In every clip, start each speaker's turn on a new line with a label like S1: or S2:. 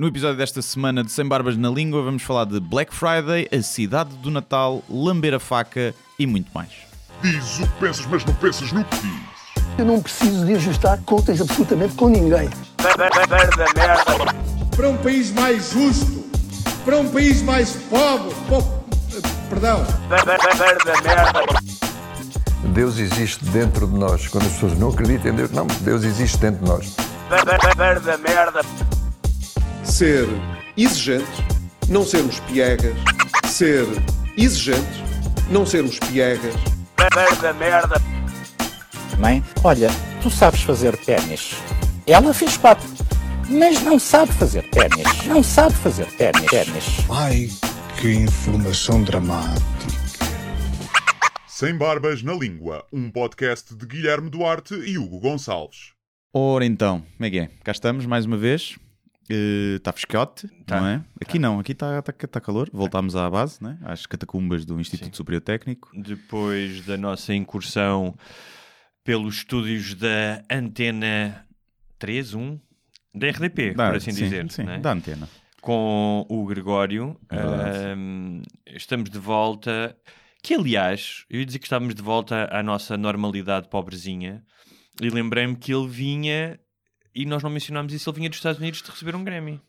S1: No episódio desta semana de Sem Barbas na Língua, vamos falar de Black Friday, a cidade do Natal, lamber a faca e muito mais.
S2: Diz o que pensas, mas não pensas no que diz.
S3: Eu não preciso de ajustar contas absolutamente com ninguém.
S4: para um país mais justo, para um país mais pobre, po- perdão,
S5: Deus existe dentro de nós. Quando as pessoas não acreditam em Deus, não, Deus existe dentro de nós.
S6: Ser exigentes, não sermos piegas, ser exigentes, não sermos piegas,
S7: Mãe, olha, tu sabes fazer ténis. Ela fez quatro, mas não sabe fazer ténis. Não sabe fazer ténis. ténis.
S8: Ai, que informação dramática.
S2: Sem Barbas na Língua, um podcast de Guilherme Duarte e Hugo Gonçalves.
S1: Ora então, como é que é? Cá estamos mais uma vez. Está frescote, não é? Aqui não, aqui está tá, tá calor. Voltámos à base, né? às catacumbas do Instituto Superior Técnico.
S9: depois da nossa incursão pelos estúdios da Antena 3, 1, da RDP,
S1: Dá,
S9: por assim
S1: sim,
S9: dizer,
S1: Sim,
S9: né?
S1: da antena.
S9: com o Gregório.
S1: É verdade.
S9: Ahm, estamos de volta. Que, aliás, eu ia dizer que estávamos de volta à nossa normalidade pobrezinha e lembrei-me que ele vinha, e nós não mencionámos isso, ele vinha dos Estados Unidos de receber um Grammy.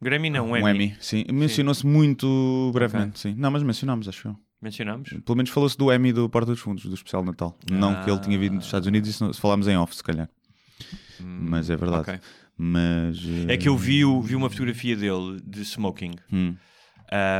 S9: Grammy não, um Emmy.
S1: Um Emmy, sim. Mencionou-se muito brevemente, sim. Não, mas mencionámos, acho eu.
S9: Mencionámos?
S1: Pelo menos falou-se do Emmy do Porta dos Fundos, do especial de Natal. Não que ele tinha vindo dos Estados Unidos, isso falámos em off, se calhar. Mas é verdade.
S9: ok.
S1: Mas.
S9: É que eu vi, o- vi uma fotografia dele de smoking.
S1: Hum.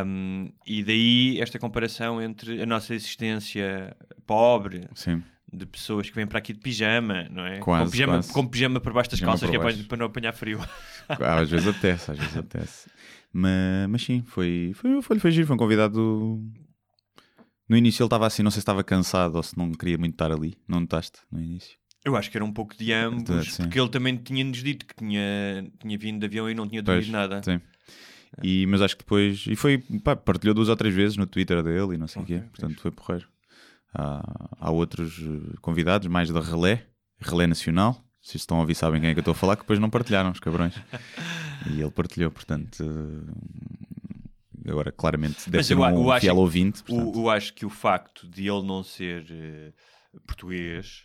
S9: Um, e daí esta comparação entre a nossa existência pobre,
S1: Sim.
S9: De pessoas que vêm para aqui de pijama, não é?
S1: Quase,
S9: com, pijama,
S1: quase.
S9: com pijama por baixo das
S1: Pijama
S9: calças, que é para, não apanhar frio.
S1: Ah, às vezes apetece, às vezes apetece. Mas, mas sim, foi, foi, foi, foi giro, foi um convidado. No início ele estava assim, não sei se estava cansado ou se não queria muito estar ali. Não notaste no início?
S9: Eu acho que era um pouco de ambos,
S1: Sim.
S9: porque ele também tinha-nos dito que tinha, tinha vindo de avião e não tinha dormido nada.
S1: Sim. E, mas acho que depois. E foi. Pá, partilhou duas ou três vezes no Twitter dele e não sei o
S9: Ok,
S1: quê. Portanto, foi porreiro. Há, há outros eh, convidados, mais da Relé, Relé Nacional. Se estão a ouvir, sabem quem é que eu estou a falar, que depois não partilharam, os cabrões. e ele partilhou, portanto. eh, agora, claramente, deve
S9: Mas
S1: ser
S9: eu
S1: um
S9: eu acho
S1: fiel
S9: que
S1: ouvinte. portanto.
S9: O, eu acho que o facto de ele não ser eh, português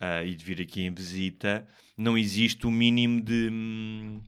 S9: ah, e de vir aqui em visita, não existe o mínimo de. hum,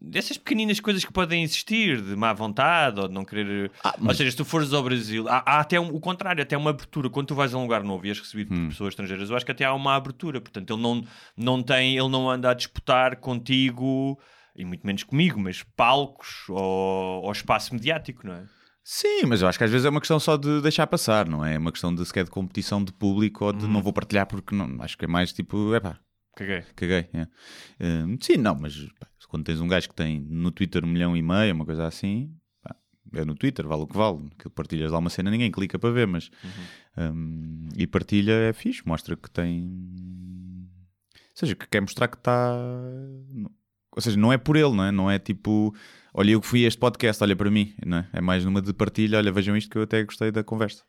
S9: dessas pequeninas coisas que podem existir, de má vontade ou de não querer.
S1: Ah,
S9: Ou seja, se tu fores ao Brasil, há, há até um- o contrário, até uma abertura. Quando tu vais a um lugar novo e és recebido
S1: Hum.
S9: por pessoas estrangeiras, eu acho que até há uma abertura. Portanto, ele não, não tem, ele não anda a disputar contigo. E muito menos comigo, mas palcos ou, ou espaço mediático, não é?
S1: Sim, mas eu acho que às vezes é uma questão só de deixar passar, não é? É uma questão de sequer de competição de público ou de
S9: Hum.
S1: não vou partilhar porque não. Acho que é mais tipo, epá,
S9: Caguei.
S1: caguei. é. Hum, sim, não, mas pá, quando tens um gajo que tem no Twitter um milhão e meio, uma coisa assim, pá, é no Twitter, vale o que vale. Que partilhas lá uma cena, ninguém clica para ver, mas. hum, e partilha é fixe, mostra que tem. Ou seja, que quer mostrar que está. Ou seja, não é por ele, não é? Não é tipo, olha, eu que fui a este podcast, olha para mim, não é? É mais numa de partilha, olha, vejam isto que eu até gostei da conversa.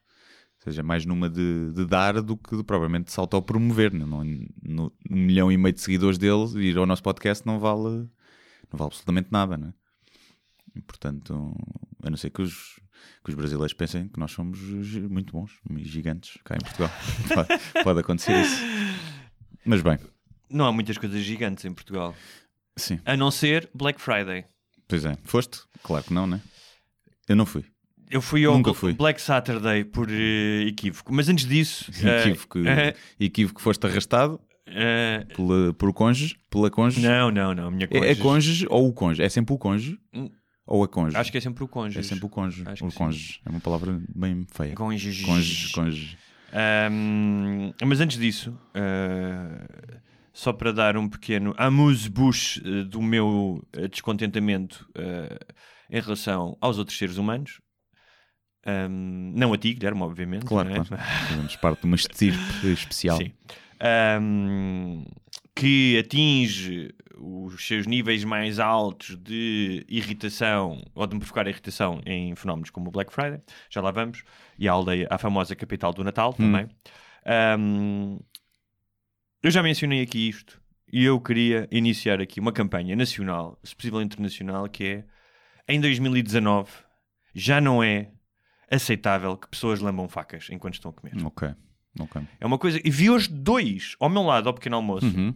S1: Ou seja, é mais numa de, de dar do que de, provavelmente de se autopromover. Não, não, no, um milhão e meio de seguidores dele, ir ao nosso podcast não vale, não vale absolutamente nada, não é? E, portanto, a não ser que os, que os brasileiros pensem que nós somos muito bons e gigantes cá em Portugal. pode, pode acontecer isso. Mas bem,
S9: Não há muitas coisas gigantes em Portugal.
S1: sim.
S9: A não ser Black Friday.
S1: Pois é. Foste? Claro que não, né? Eu não fui.
S9: Eu fui ao
S1: Nunca fui.
S9: Black Saturday por eh, equívoco. Mas antes disso.
S1: Equívoco,
S9: eh,
S1: equívoco foste arrastado
S9: eh,
S1: pela, por cônjuge, pela cônjuge.
S9: não, não, não. A minha
S1: É, é
S9: cônjuge-
S1: cônjuge ou o cônjuge? É sempre o cônjuge
S9: Hum.
S1: ou a cônjuge?
S9: Acho que é sempre o cônjuge.
S1: É sempre o cônjuge.
S9: Acho
S1: O
S9: que sim.
S1: cônjuge. É uma palavra bem feia.
S9: Cônjuge.
S1: Cônjuge, cônjuge.
S9: Ahm, mas antes disso, eh, só para dar um pequeno amuse-bouche eh, do meu eh, descontentamento eh, em relação aos outros seres humanos. Ahm, não a ti, Guilherme, obviamente.
S1: Claro,
S9: é?
S1: claro. Fazemos parte de uma estirpe especial.
S9: Sim. Ahm, que atinge os seus níveis mais altos de irritação ou de me provocar irritação em fenómenos como o Black Friday, já lá vamos, e a aldeia, a famosa capital do Natal também. Ahm, eu já mencionei aqui isto e eu queria iniciar aqui uma campanha nacional, se possível internacional, que é em 2019 já não é aceitável que pessoas lambam facas enquanto estão a comer.
S1: Ok. Ok.
S9: É uma coisa. E vi hoje dois ao meu lado ao pequeno almoço.
S1: Uhum.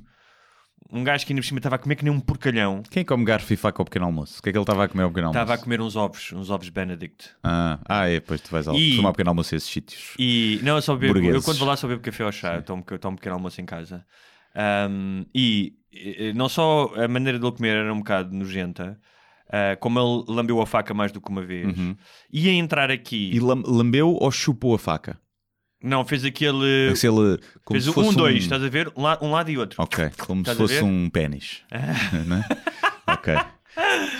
S9: Um gajo que ainda por cima estava a comer que nem um porcalhão.
S1: Quem come garfo e faca ao pequeno almoço? O que é que ele estava a comer ao pequeno almoço?
S9: Estava a comer uns ovos, uns ovos Benedict.
S1: Ah, ah, é, pois tu vais ao,
S9: E-
S1: tomar pequeno almoço a esses sítios.
S9: E não, eu só bebo,
S1: Burgueses.
S9: eu quando vou lá só bebo café ao chá, eu tomo, eu tomo um pequeno almoço em casa. Ahm, e eh, não só a maneira dele comer era um bocado nojenta, ah, como ele lambeu a faca mais do que uma vez. Ia entrar aqui.
S1: Uhum. E lam- lambeu ou chupou a faca?
S9: Não, fez aquele.
S1: É se ele, como
S9: fez
S1: se
S9: um, dois, estás a ver? Um, la- um lado e outro.
S1: Ok, como
S9: Estás
S1: se fosse um pênis. Não é? Ok.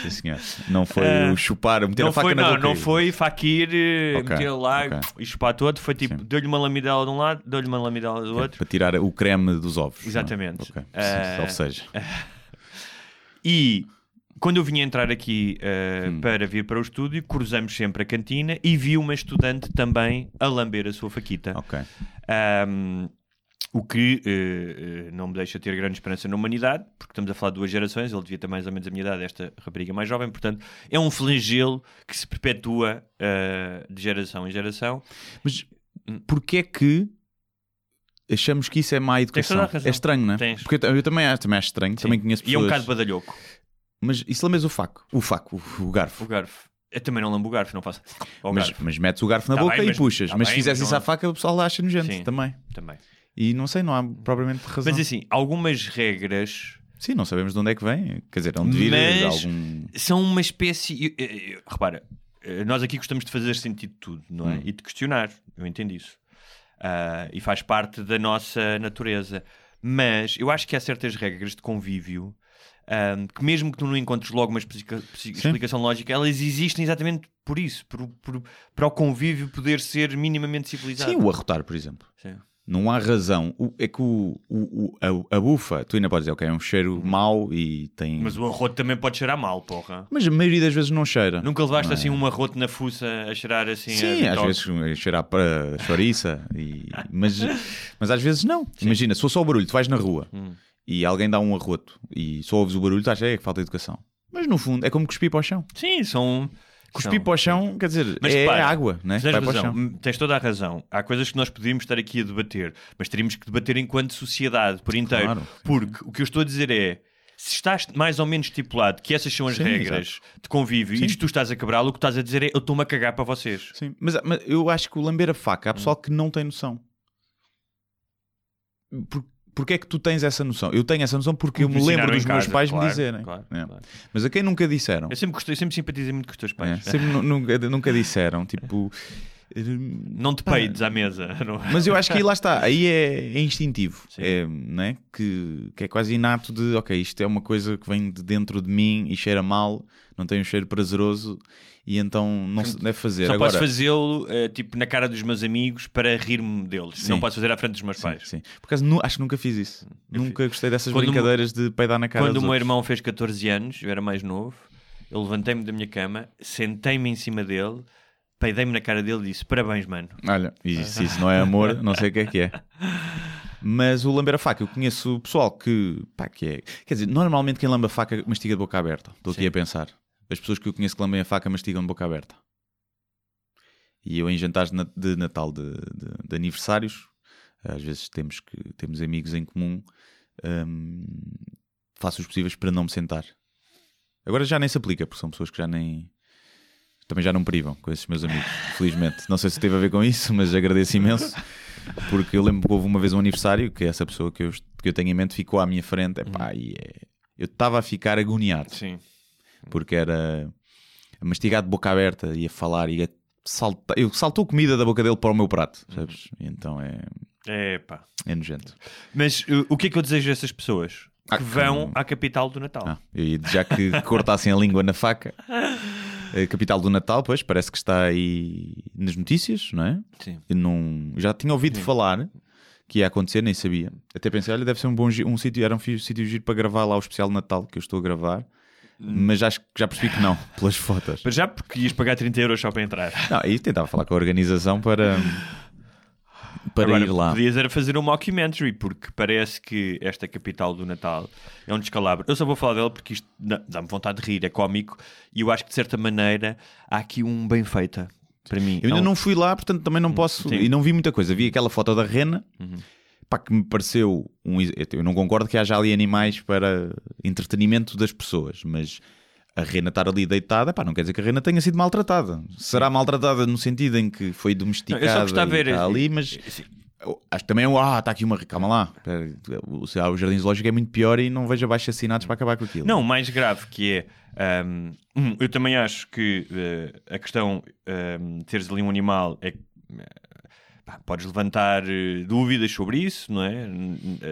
S1: Sim, senhor. Não foi
S9: Ah,
S1: chupar, meter
S9: não
S1: a faca
S9: foi,
S1: na
S9: não,
S1: boca.
S9: não foi Fakir eh,
S1: Ok,
S9: meter lá
S1: ok.
S9: e chupar todo. Foi tipo, deu-lhe uma lamidela de um lado, deu-lhe uma lamidela do outro.
S1: Para tirar o creme dos ovos. é?
S9: Exatamente.
S1: Ok.
S9: Ah,
S1: Ou seja,
S9: E quando eu vinha entrar aqui eh,
S1: Hum.
S9: para vir para o estúdio, cruzamos sempre a cantina e vi uma estudante também a lamber a sua faquita.
S1: ok.
S9: Ahm, o que eh, não me deixa ter grande esperança na humanidade, porque estamos a falar de duas gerações, ele devia ter mais ou menos a minha idade, esta rapariga mais jovem, portanto, é um flagelo que se perpetua eh, de geração em geração.
S1: Mas porquê é que achamos que isso é má educação? É estranho, não é?
S9: Tens.
S1: Porque eu, eu também, acho, também acho estranho, também conheço
S9: E
S1: pessoas...
S9: é um bocado badalhoco,
S1: Mas isso lambes o faco, o faco, o, o garfo.
S9: o garfo. Eu também não lambo o garfo, não faço.
S1: Mas,
S9: garfo.
S1: mas metes o garfo na
S9: Tá
S1: boca
S9: bem,
S1: e
S9: mas-
S1: puxas.
S9: tá
S1: mas
S9: bem,
S1: se fizesse
S9: mas
S1: isso
S9: não-
S1: à faca, o pessoal acha nojento
S9: Sim.
S1: também.
S9: Também.
S1: E não sei, não há propriamente razão.
S9: Mas assim, algumas regras
S1: Sim, não sabemos de onde é que vem. Quer dizer, onde vir de
S9: Mas-
S1: algum.
S9: são uma espécie. eu- eu- eu- repara, eh, nós aqui gostamos de fazer sentido de tudo, não é?
S1: Hum.
S9: E de questionar, eu entendo isso. Ah, e faz parte da nossa natureza. Mas eu acho que há certas regras de convívio ahm, que, mesmo que tu não encontres logo uma explicação lógica, elas existem exatamente por isso por, por- para o convívio poder ser minimamente civilizado.
S1: Sim, o arrotar, por exemplo.
S9: Sim.
S1: Não há razão. O- é que o, o- a, a bufa, tu ainda podes dizer, ok, é um cheiro mau e tem.
S9: Mas o arroto também pode cheirar mal, porra.
S1: Mas a maioria das vezes não cheira.
S9: Nunca levaste
S1: é?
S9: assim um arroto na fuça a cheirar assim
S1: Sim, às vezes cheirar para chouriça, e... mas, mas às vezes não. Imagina, se for só o barulho, tu vais na rua
S9: Hum.
S1: E alguém dá um arroto e só ouves o barulho, achas é que falta educação. Mas no fundo é como cuspir para o chão.
S9: Sim, são.
S1: Cuspir
S9: são-
S1: para o chão, quer dizer,
S9: Mas
S1: é água, né?
S9: Tens, razão, hum, tens toda a razão. Há coisas que nós podíamos estar aqui a debater, mas teríamos que debater enquanto sociedade, por inteiro.
S1: Claro, sim,
S9: Porque o que eu estou a dizer é. Se estás mais ou menos estipulado que essas são as
S1: Sim,
S9: regras de convívio
S1: Sim.
S9: e tu estás a quebrá-lo, o que estás a dizer é eu estou-me a cagar para vocês.
S1: Sim, mas, mas eu acho que o lamber a faca,
S9: Hum.
S1: há pessoal que não tem noção. Por, Porquê é que tu tens essa noção? Eu tenho essa noção porque eu
S9: Me
S1: lembro dos
S9: em
S1: meus
S9: casa,
S1: pais
S9: claro,
S1: me dizerem.
S9: claro,
S1: É.
S9: claro.
S1: Mas a quem nunca disseram?
S9: Eu sempre gostei, sempre simpatizei muito com os teus
S1: É,
S9: pais.
S1: sempre nu- nunca, nunca disseram. Tipo.
S9: Não te peides à mesa. não é?
S1: Mas eu acho que aí lá está, aí é, é instintivo,
S9: Sim.
S1: é, né? que, que é quase inato de ok, isto é uma coisa que vem de dentro de mim e cheira mal, não tem um cheiro prazeroso e então não se deve fazer.
S9: Só
S1: Agora,
S9: posso fazê-lo eh, tipo na cara dos meus amigos para rir-me deles.
S1: Sim.
S9: Não posso fazer à frente dos meus
S1: sim,
S9: pais.
S1: sim. Por acaso nu- acho que nunca fiz isso. nunca gostei dessas
S9: Quando meu-
S1: brincadeiras de peidar na cara
S9: Quando o meu
S1: outros.
S9: irmão fez 14 anos, eu era mais novo, eu levantei-me da minha cama, sentei-me em cima dele, peidei-me na cara dele e disse: Parabéns, mano.
S1: Olha, e se isso não é amor, não sei o que é que é. Mas o lamber a faca, eu conheço pessoal que, pá, que é. Quer dizer, normalmente quem lamba a faca mastiga de boca aberta. Estou aqui a pensar. As pessoas que eu conheço que lambem a faca mastigam de boca aberta. E eu em jantares de na- de Natal de, de- de aniversários, às vezes temos, que, temos amigos em comum, hum, faço os possíveis para não me sentar. Agora já nem se aplica, porque são pessoas que já nem. Também já não privam com esses meus amigos, felizmente. Não sei se teve a ver com isso, mas agradeço imenso. Porque eu lembro que houve uma vez um aniversário que essa pessoa que eu, que eu tenho em mente ficou à minha frente. Epá, e é- Eu estava a ficar agoniado
S9: Sim.
S1: Porque era a mastigar de boca aberta e a falar e a saltar. Eu saltou comida da boca dele para o meu prato, sabes? E então é,
S9: É pá.
S1: é nojento.
S9: Mas o que é que eu desejo a essas pessoas?
S1: Ah,
S9: que vão
S1: que-
S9: à capital do Natal.
S1: Ah, já que cortassem a língua na faca. A capital do Natal, pois, parece que está aí nas notícias, não é?
S9: Sim.
S1: Eu não, já tinha ouvido falar que ia acontecer, nem sabia. Até pensei, olha, deve ser um bom um sítio, era um sítio giro para gravar lá o especial de Natal que eu estou a gravar. Mas acho que já percebi que não, pelas fotos.
S9: Para já porque ias pagar 30 euros só para entrar.
S1: Não, e tentava falar com a organização para. para
S9: Agora,
S1: ir lá.
S9: Podias era fazer um mockumentary, porque parece que esta capital do Natal é um descalabro. Eu só vou falar dela porque isto dá- dá-me vontade de rir, é cómico, e eu acho que de certa maneira há aqui um bem feita para mim.
S1: Eu ainda
S9: É um-
S1: não fui lá, portanto também não posso.
S9: sim.
S1: E não vi muita coisa. Vi aquela foto da rena, pá, que me pareceu. Um, eu não concordo que haja ali animais para entretenimento das pessoas, mas a rena estar ali deitada, pá, não quer dizer que a rena tenha sido maltratada. Será maltratada no sentido em que foi domesticada
S9: Não, eu só gostava
S1: e
S9: ver-
S1: está ali, mas.
S9: Sim.
S1: eu Acho que também, ah, está aqui uma. Calma lá. O, o Jardim Zoológico é muito pior e não vejo abaixo assinados para acabar com aquilo.
S9: Não, o mais grave que é. um, eu também acho que eh, a questão de teres ali um animal é. Pá, podes levantar eh, dúvidas sobre isso, não é?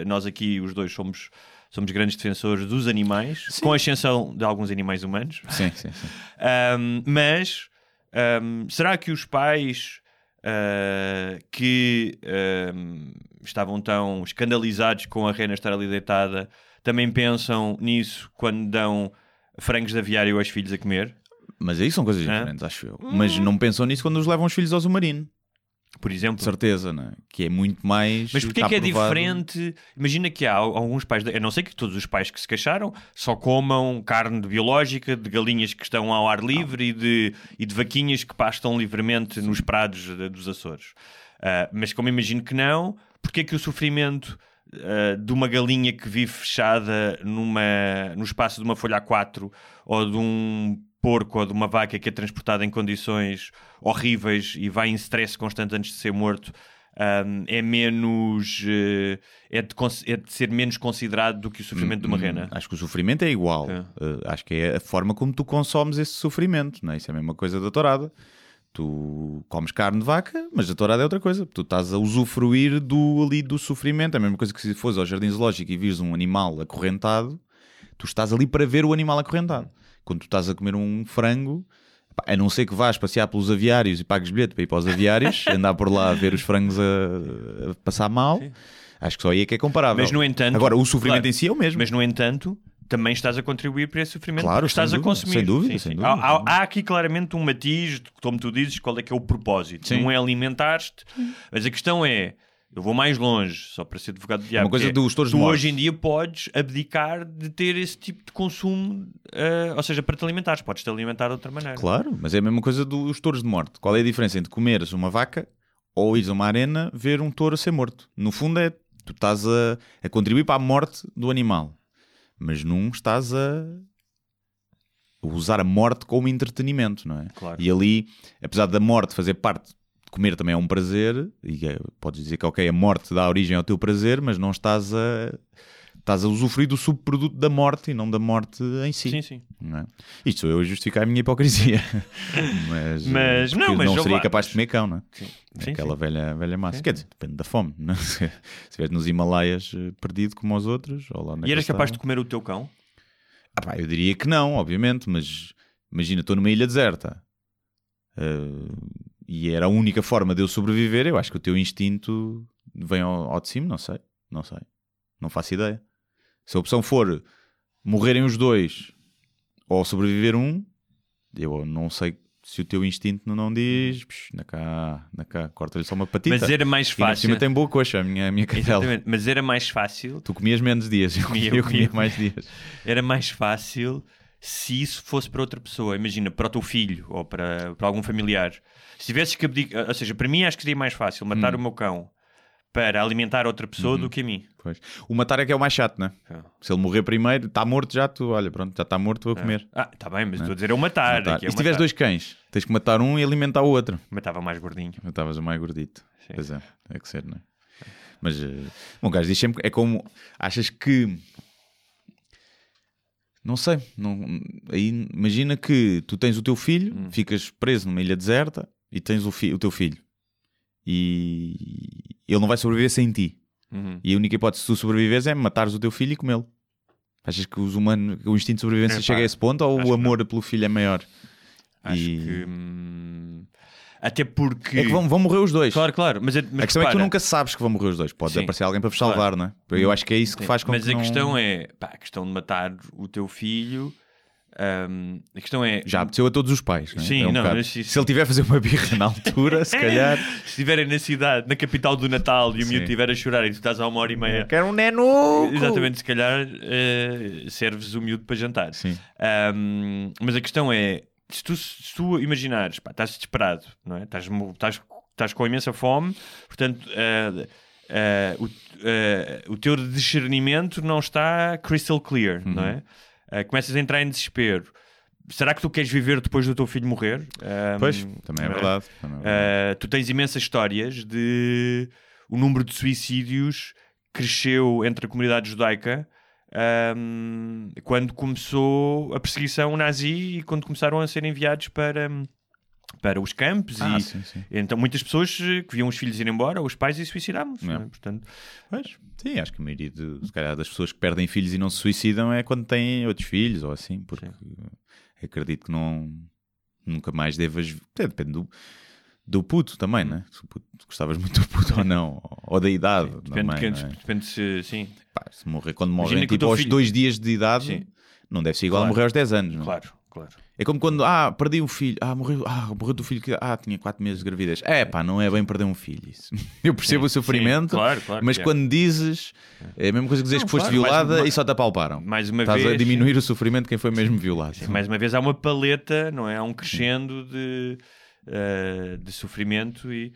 S9: Nós aqui, os dois, somos, somos grandes defensores dos animais, com a exceção de alguns animais humanos.
S1: Sim, sim, sim.
S9: Ahm, mas ahm, será que os pais ah, que ahm, estavam tão escandalizados com a rena estar ali deitada também pensam nisso quando dão frangos de aviário aos filhos a comer?
S1: Mas aí são coisas
S9: Hã?
S1: diferentes, acho eu. Mas não pensam nisso quando os levam os filhos ao submarino.
S9: Por exemplo.
S1: De certeza, né? que é muito mais.
S9: Mas porquê
S1: está
S9: que é
S1: provado-
S9: diferente? Imagina que há alguns pais, eu não sei que todos os pais que se queixaram só comam carne biológica de galinhas que estão ao ar livre e de, e de vaquinhas que pastam livremente nos prados de- dos Açores. Ah, mas como imagino que não, porquê que o sofrimento ah, de uma galinha que vive fechada numa, no espaço de uma folha A4 ou de um porco ou de uma vaca que é transportada em condições horríveis e vai em stress constante antes de ser morto um, é menos eh, é, de, é de ser menos considerado do que o sofrimento de uma rena.
S1: Acho que o sofrimento é igual.
S9: É.
S1: Uh, acho que é a forma como tu consomes esse sofrimento. Não é? Isso é a mesma coisa da tourada. Tu comes carne de vaca, mas a tourada é outra coisa. Tu estás a usufruir do, ali do sofrimento. É a mesma coisa que se fores ao jardim zoológico e vires um animal acorrentado, tu estás ali para ver o animal acorrentado. Quando tu estás a comer um frango, pá, a não ser que vás passear pelos aviários e pagues bilhete para ir para os aviários, andar por lá a ver os frangos a, a passar mal, acho que só aí é que é comparável.
S9: Mas no entanto,
S1: Agora, o sofrimento
S9: claro,
S1: em si é o mesmo.
S9: Mas no entanto, também estás a contribuir para esse sofrimento
S1: Claro,
S9: estás
S1: sem
S9: a
S1: dúvida,
S9: consumir.
S1: sem dúvida,
S9: Sim,
S1: sem
S9: sim.
S1: dúvida.
S9: Há, há- há aqui claramente um matiz, como tu dizes, qual é que é o propósito.
S1: Sim.
S9: Não é alimentar-te, mas a questão é. Eu vou mais longe, só para ser advogado do diabo.
S1: uma coisa
S9: é,
S1: dos touros
S9: Tu
S1: de morte.
S9: hoje em dia podes abdicar de ter esse tipo de consumo, eh, ou seja, para te alimentares. Podes te alimentar de outra maneira.
S1: Claro, mas é a mesma coisa dos touros de morte. Qual é a diferença entre comeres uma vaca ou ires a uma arena ver um touro a ser morto? No fundo é tu estás a, a contribuir para a morte do animal, mas num estás a usar a morte como entretenimento, não é?
S9: Claro.
S1: E ali, apesar da morte fazer parte de comer também é um prazer, e é- podes dizer que ok, a morte dá origem ao teu prazer, mas não estás a estás a usufruir do subproduto da morte e não da morte em si.
S9: Sim, sim.
S1: Não é? Isto sou eu a justificar a minha hipocrisia. mas,
S9: Mas- não, mas
S1: não seria capaz de comer cão, não é?
S9: Sim. Sim,
S1: Aquela
S9: sim.
S1: velha, velha massa. Quer dizer, depende da fome. Não é? Se estiveres nos Himalaias eh, perdido como os outros, ou lá é
S9: E eras capaz de comer o teu cão?
S1: Ah, pá, eu diria que não, obviamente, mas imagina, estou numa ilha deserta eh, e era a única forma de eu sobreviver. Eu acho que o teu instinto vem ao, ao de cima, não sei, não sei, não faço ideia. Se a opção for morrerem os dois ou sobreviver um, eu não sei se o teu instinto não, diz, "Psh, na cá, na cá, corta-lhe só uma patita.
S9: Mas era mais
S1: E
S9: fácil.
S1: cima tem boa coxa, a minha, a minha cadela.
S9: Exatamente. Mas era mais fácil
S1: Tu comias menos dias, eu,
S9: Comia,
S1: eu
S9: comia
S1: mais dias.
S9: era mais fácil se isso fosse para outra pessoa. Imagina, para o teu filho ou para, para algum familiar. Se tivesses que abdicar, ou seja, para mim acho que seria mais fácil matar
S1: Hum.
S9: o meu cão para alimentar outra pessoa
S1: Uhum.
S9: do que a mim.
S1: Pois. O matar é que é o mais chato, né?
S9: Ah.
S1: Se ele morrer primeiro, está morto já, tu, olha, pronto, já está morto, vou comer.
S9: Ah, está bem, mas estou a dizer é o matar.
S1: Matar.
S9: aqui é
S1: E se tiveres
S9: matar.
S1: dois cães, tens que matar um e alimentar o outro.
S9: Matava mais gordinho.
S1: Matavas o mais gordito.
S9: Sim.
S1: Pois é, é que ser, não é? Mas, eh, bom, gajo, diz sempre, é como, achas que, não sei, não, aí imagina que tu tens o teu filho,
S9: Hum.
S1: ficas preso numa ilha deserta e tens o, o teu filho. E ele não vai sobreviver sem ti.
S9: Uhum.
S1: E a única hipótese de tu sobreviveres é matares o teu filho e comê-lo. Achas que os humanos, o instinto de sobrevivência
S9: Epá,
S1: chega a esse ponto ou o amor pelo filho é maior?
S9: Acho
S1: E-
S9: que. hum, Até porque.
S1: É que vão, vão morrer os dois.
S9: Claro, claro. Mas, é- mas
S1: a questão é que tu
S9: repara,
S1: nunca sabes que vão morrer os dois. Pode
S9: Sim.
S1: aparecer alguém para vos
S9: Claro.
S1: salvar, não é? Eu acho que é isso que faz com
S9: Mas
S1: que
S9: a
S1: não-
S9: questão é, pá, a questão de matar o teu filho Ahm, a questão é.
S1: Já apeteceu a todos os pais. Não é?
S9: Sim,
S1: É um
S9: não, isso- isso-
S1: Se ele tiver a fazer uma birra na altura, se calhar.
S9: Se estiverem na cidade, na capital do Natal, e o miúdo estiver a chorar e tu estás a uma hora e meia.
S1: Quero um neno!
S9: Exatamente, se calhar eh, serves o miúdo para jantar.
S1: Sim.
S9: Ahm, mas a questão é: se tu, se tu imaginares, pá, estás desesperado, não é? Estás, estás, estás com imensa fome, portanto. eh, eh, o, o teu discernimento não está crystal clear, não é? Eh, começas a entrar em desespero. Será que tu queres viver depois do teu filho morrer? Ahm,
S1: Pois, também é
S9: não
S1: verdade. também é verdade.
S9: Uh, tu tens imensas histórias de o número de suicídios cresceu entre a comunidade judaica um, quando começou a perseguição nazi e quando começaram a ser enviados para, para os campos
S1: Ah,
S9: e
S1: sim, sim.
S9: então muitas pessoas eh, que viam os filhos ir embora, os pais e suicidavam-se.
S1: É.
S9: não é? Portanto,
S1: Pois, sim, acho que a maioria de, se calhar, das pessoas que perdem filhos e não se suicidam é quando têm outros filhos ou assim, porque acredito que não nunca mais devas. depende do, do puto também, né? Se puto, gostavas muito do puto ou não, ou da idade.
S9: depende,
S1: também,
S9: de quem-
S1: é?
S9: depende se sim,
S1: Pá, se morrer quando morrem
S9: que
S1: tipo aos
S9: filho-
S1: dois dias de idade,
S9: Sim.
S1: não deve ser igual
S9: Claro.
S1: a morrer aos 10 anos. não é?
S9: claro, claro.
S1: É como quando, ah, perdi um filho, ah, morreu, ah, morreu do filho que, ah, tinha 4 meses de gravidez. É pá, não é bem perder um filho isso. Eu percebo
S9: Sim,
S1: o sofrimento,
S9: sim, claro, claro,
S1: mas
S9: é.
S1: quando dizes, é a mesma coisa que dizes
S9: Não,
S1: que foste
S9: claro,
S1: violada
S9: uma-
S1: e só te apalparam.
S9: Mais uma
S1: Estás
S9: vez
S1: a diminuir o sofrimento de quem foi mesmo violado.
S9: Sim, mais uma vez há uma paleta, não é? Há um crescendo de, eh, de sofrimento e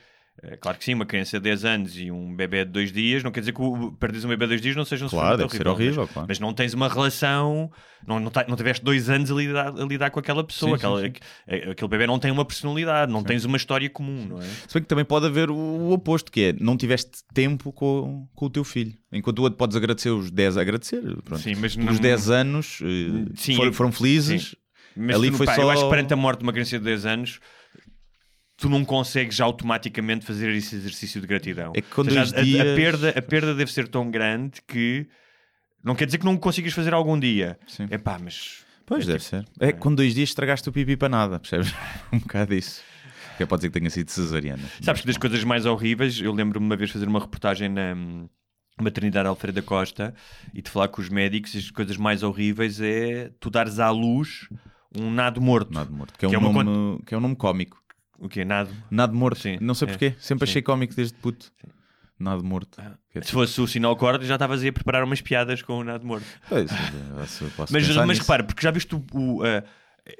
S9: claro que sim, uma criança de 10 anos e um bebê de 2 dias, não quer dizer que o perdes um bebê de 2 dias não seja um
S1: Claro, deve ser
S9: horrível, mas,
S1: claro.
S9: mas não tens uma relação, não, não, não tiveste dois anos a lidar, a lidar com aquela pessoa,
S1: Sim, sim,
S9: aquela-
S1: sim.
S9: aqu- aquele bebê não tem uma personalidade, não tens uma história comum, não é?
S1: Se bem que também pode haver o, o oposto, que é não tiveste tempo com, com o teu filho. Enquanto o outro podes agradecer os 10, agradecer, pronto.
S9: Sim, mas
S1: os
S9: não-
S1: 10 anos eh,
S9: Sim,
S1: foram, foram felizes.
S9: sim. Mas
S1: Ali foi
S9: pá,
S1: só...
S9: eu acho que perante a morte de uma criança de 10 anos, tu não consegues automaticamente fazer esse exercício de gratidão.
S1: É que com
S9: seja, a, a
S1: dias-
S9: perda, a perda deve ser tão grande que não quer dizer que não consigas fazer algum dia. É pá, mas.
S1: Pois,
S9: é
S1: deve
S9: tipo-
S1: ser. É que com dois dias estragaste o pipi para nada, percebes? um bocado isso. Que pode dizer que tenha sido cesariana.
S9: Sabes que das coisas mais horríveis, eu lembro-me uma vez fazer uma reportagem na hum, maternidade Alfredo da Costa e de falar com os médicos, as coisas mais horríveis é tu dares à luz um nado morto.
S1: Nado morto, que é,
S9: Que
S1: um
S9: é
S1: nome, que é um nome cómico.
S9: O quê? Nado?
S1: Nado morto.
S9: Sim,
S1: Não sei
S9: é.
S1: porquê. Sempre
S9: Sim.
S1: achei cómico desde puto. Nado morto. É
S9: Se fosse o sinal corda, já estavas aí a preparar umas piadas com o nado morto.
S1: Pois,
S9: Mas, mas
S1: nisso.
S9: repara, porque já viste o. o, ah,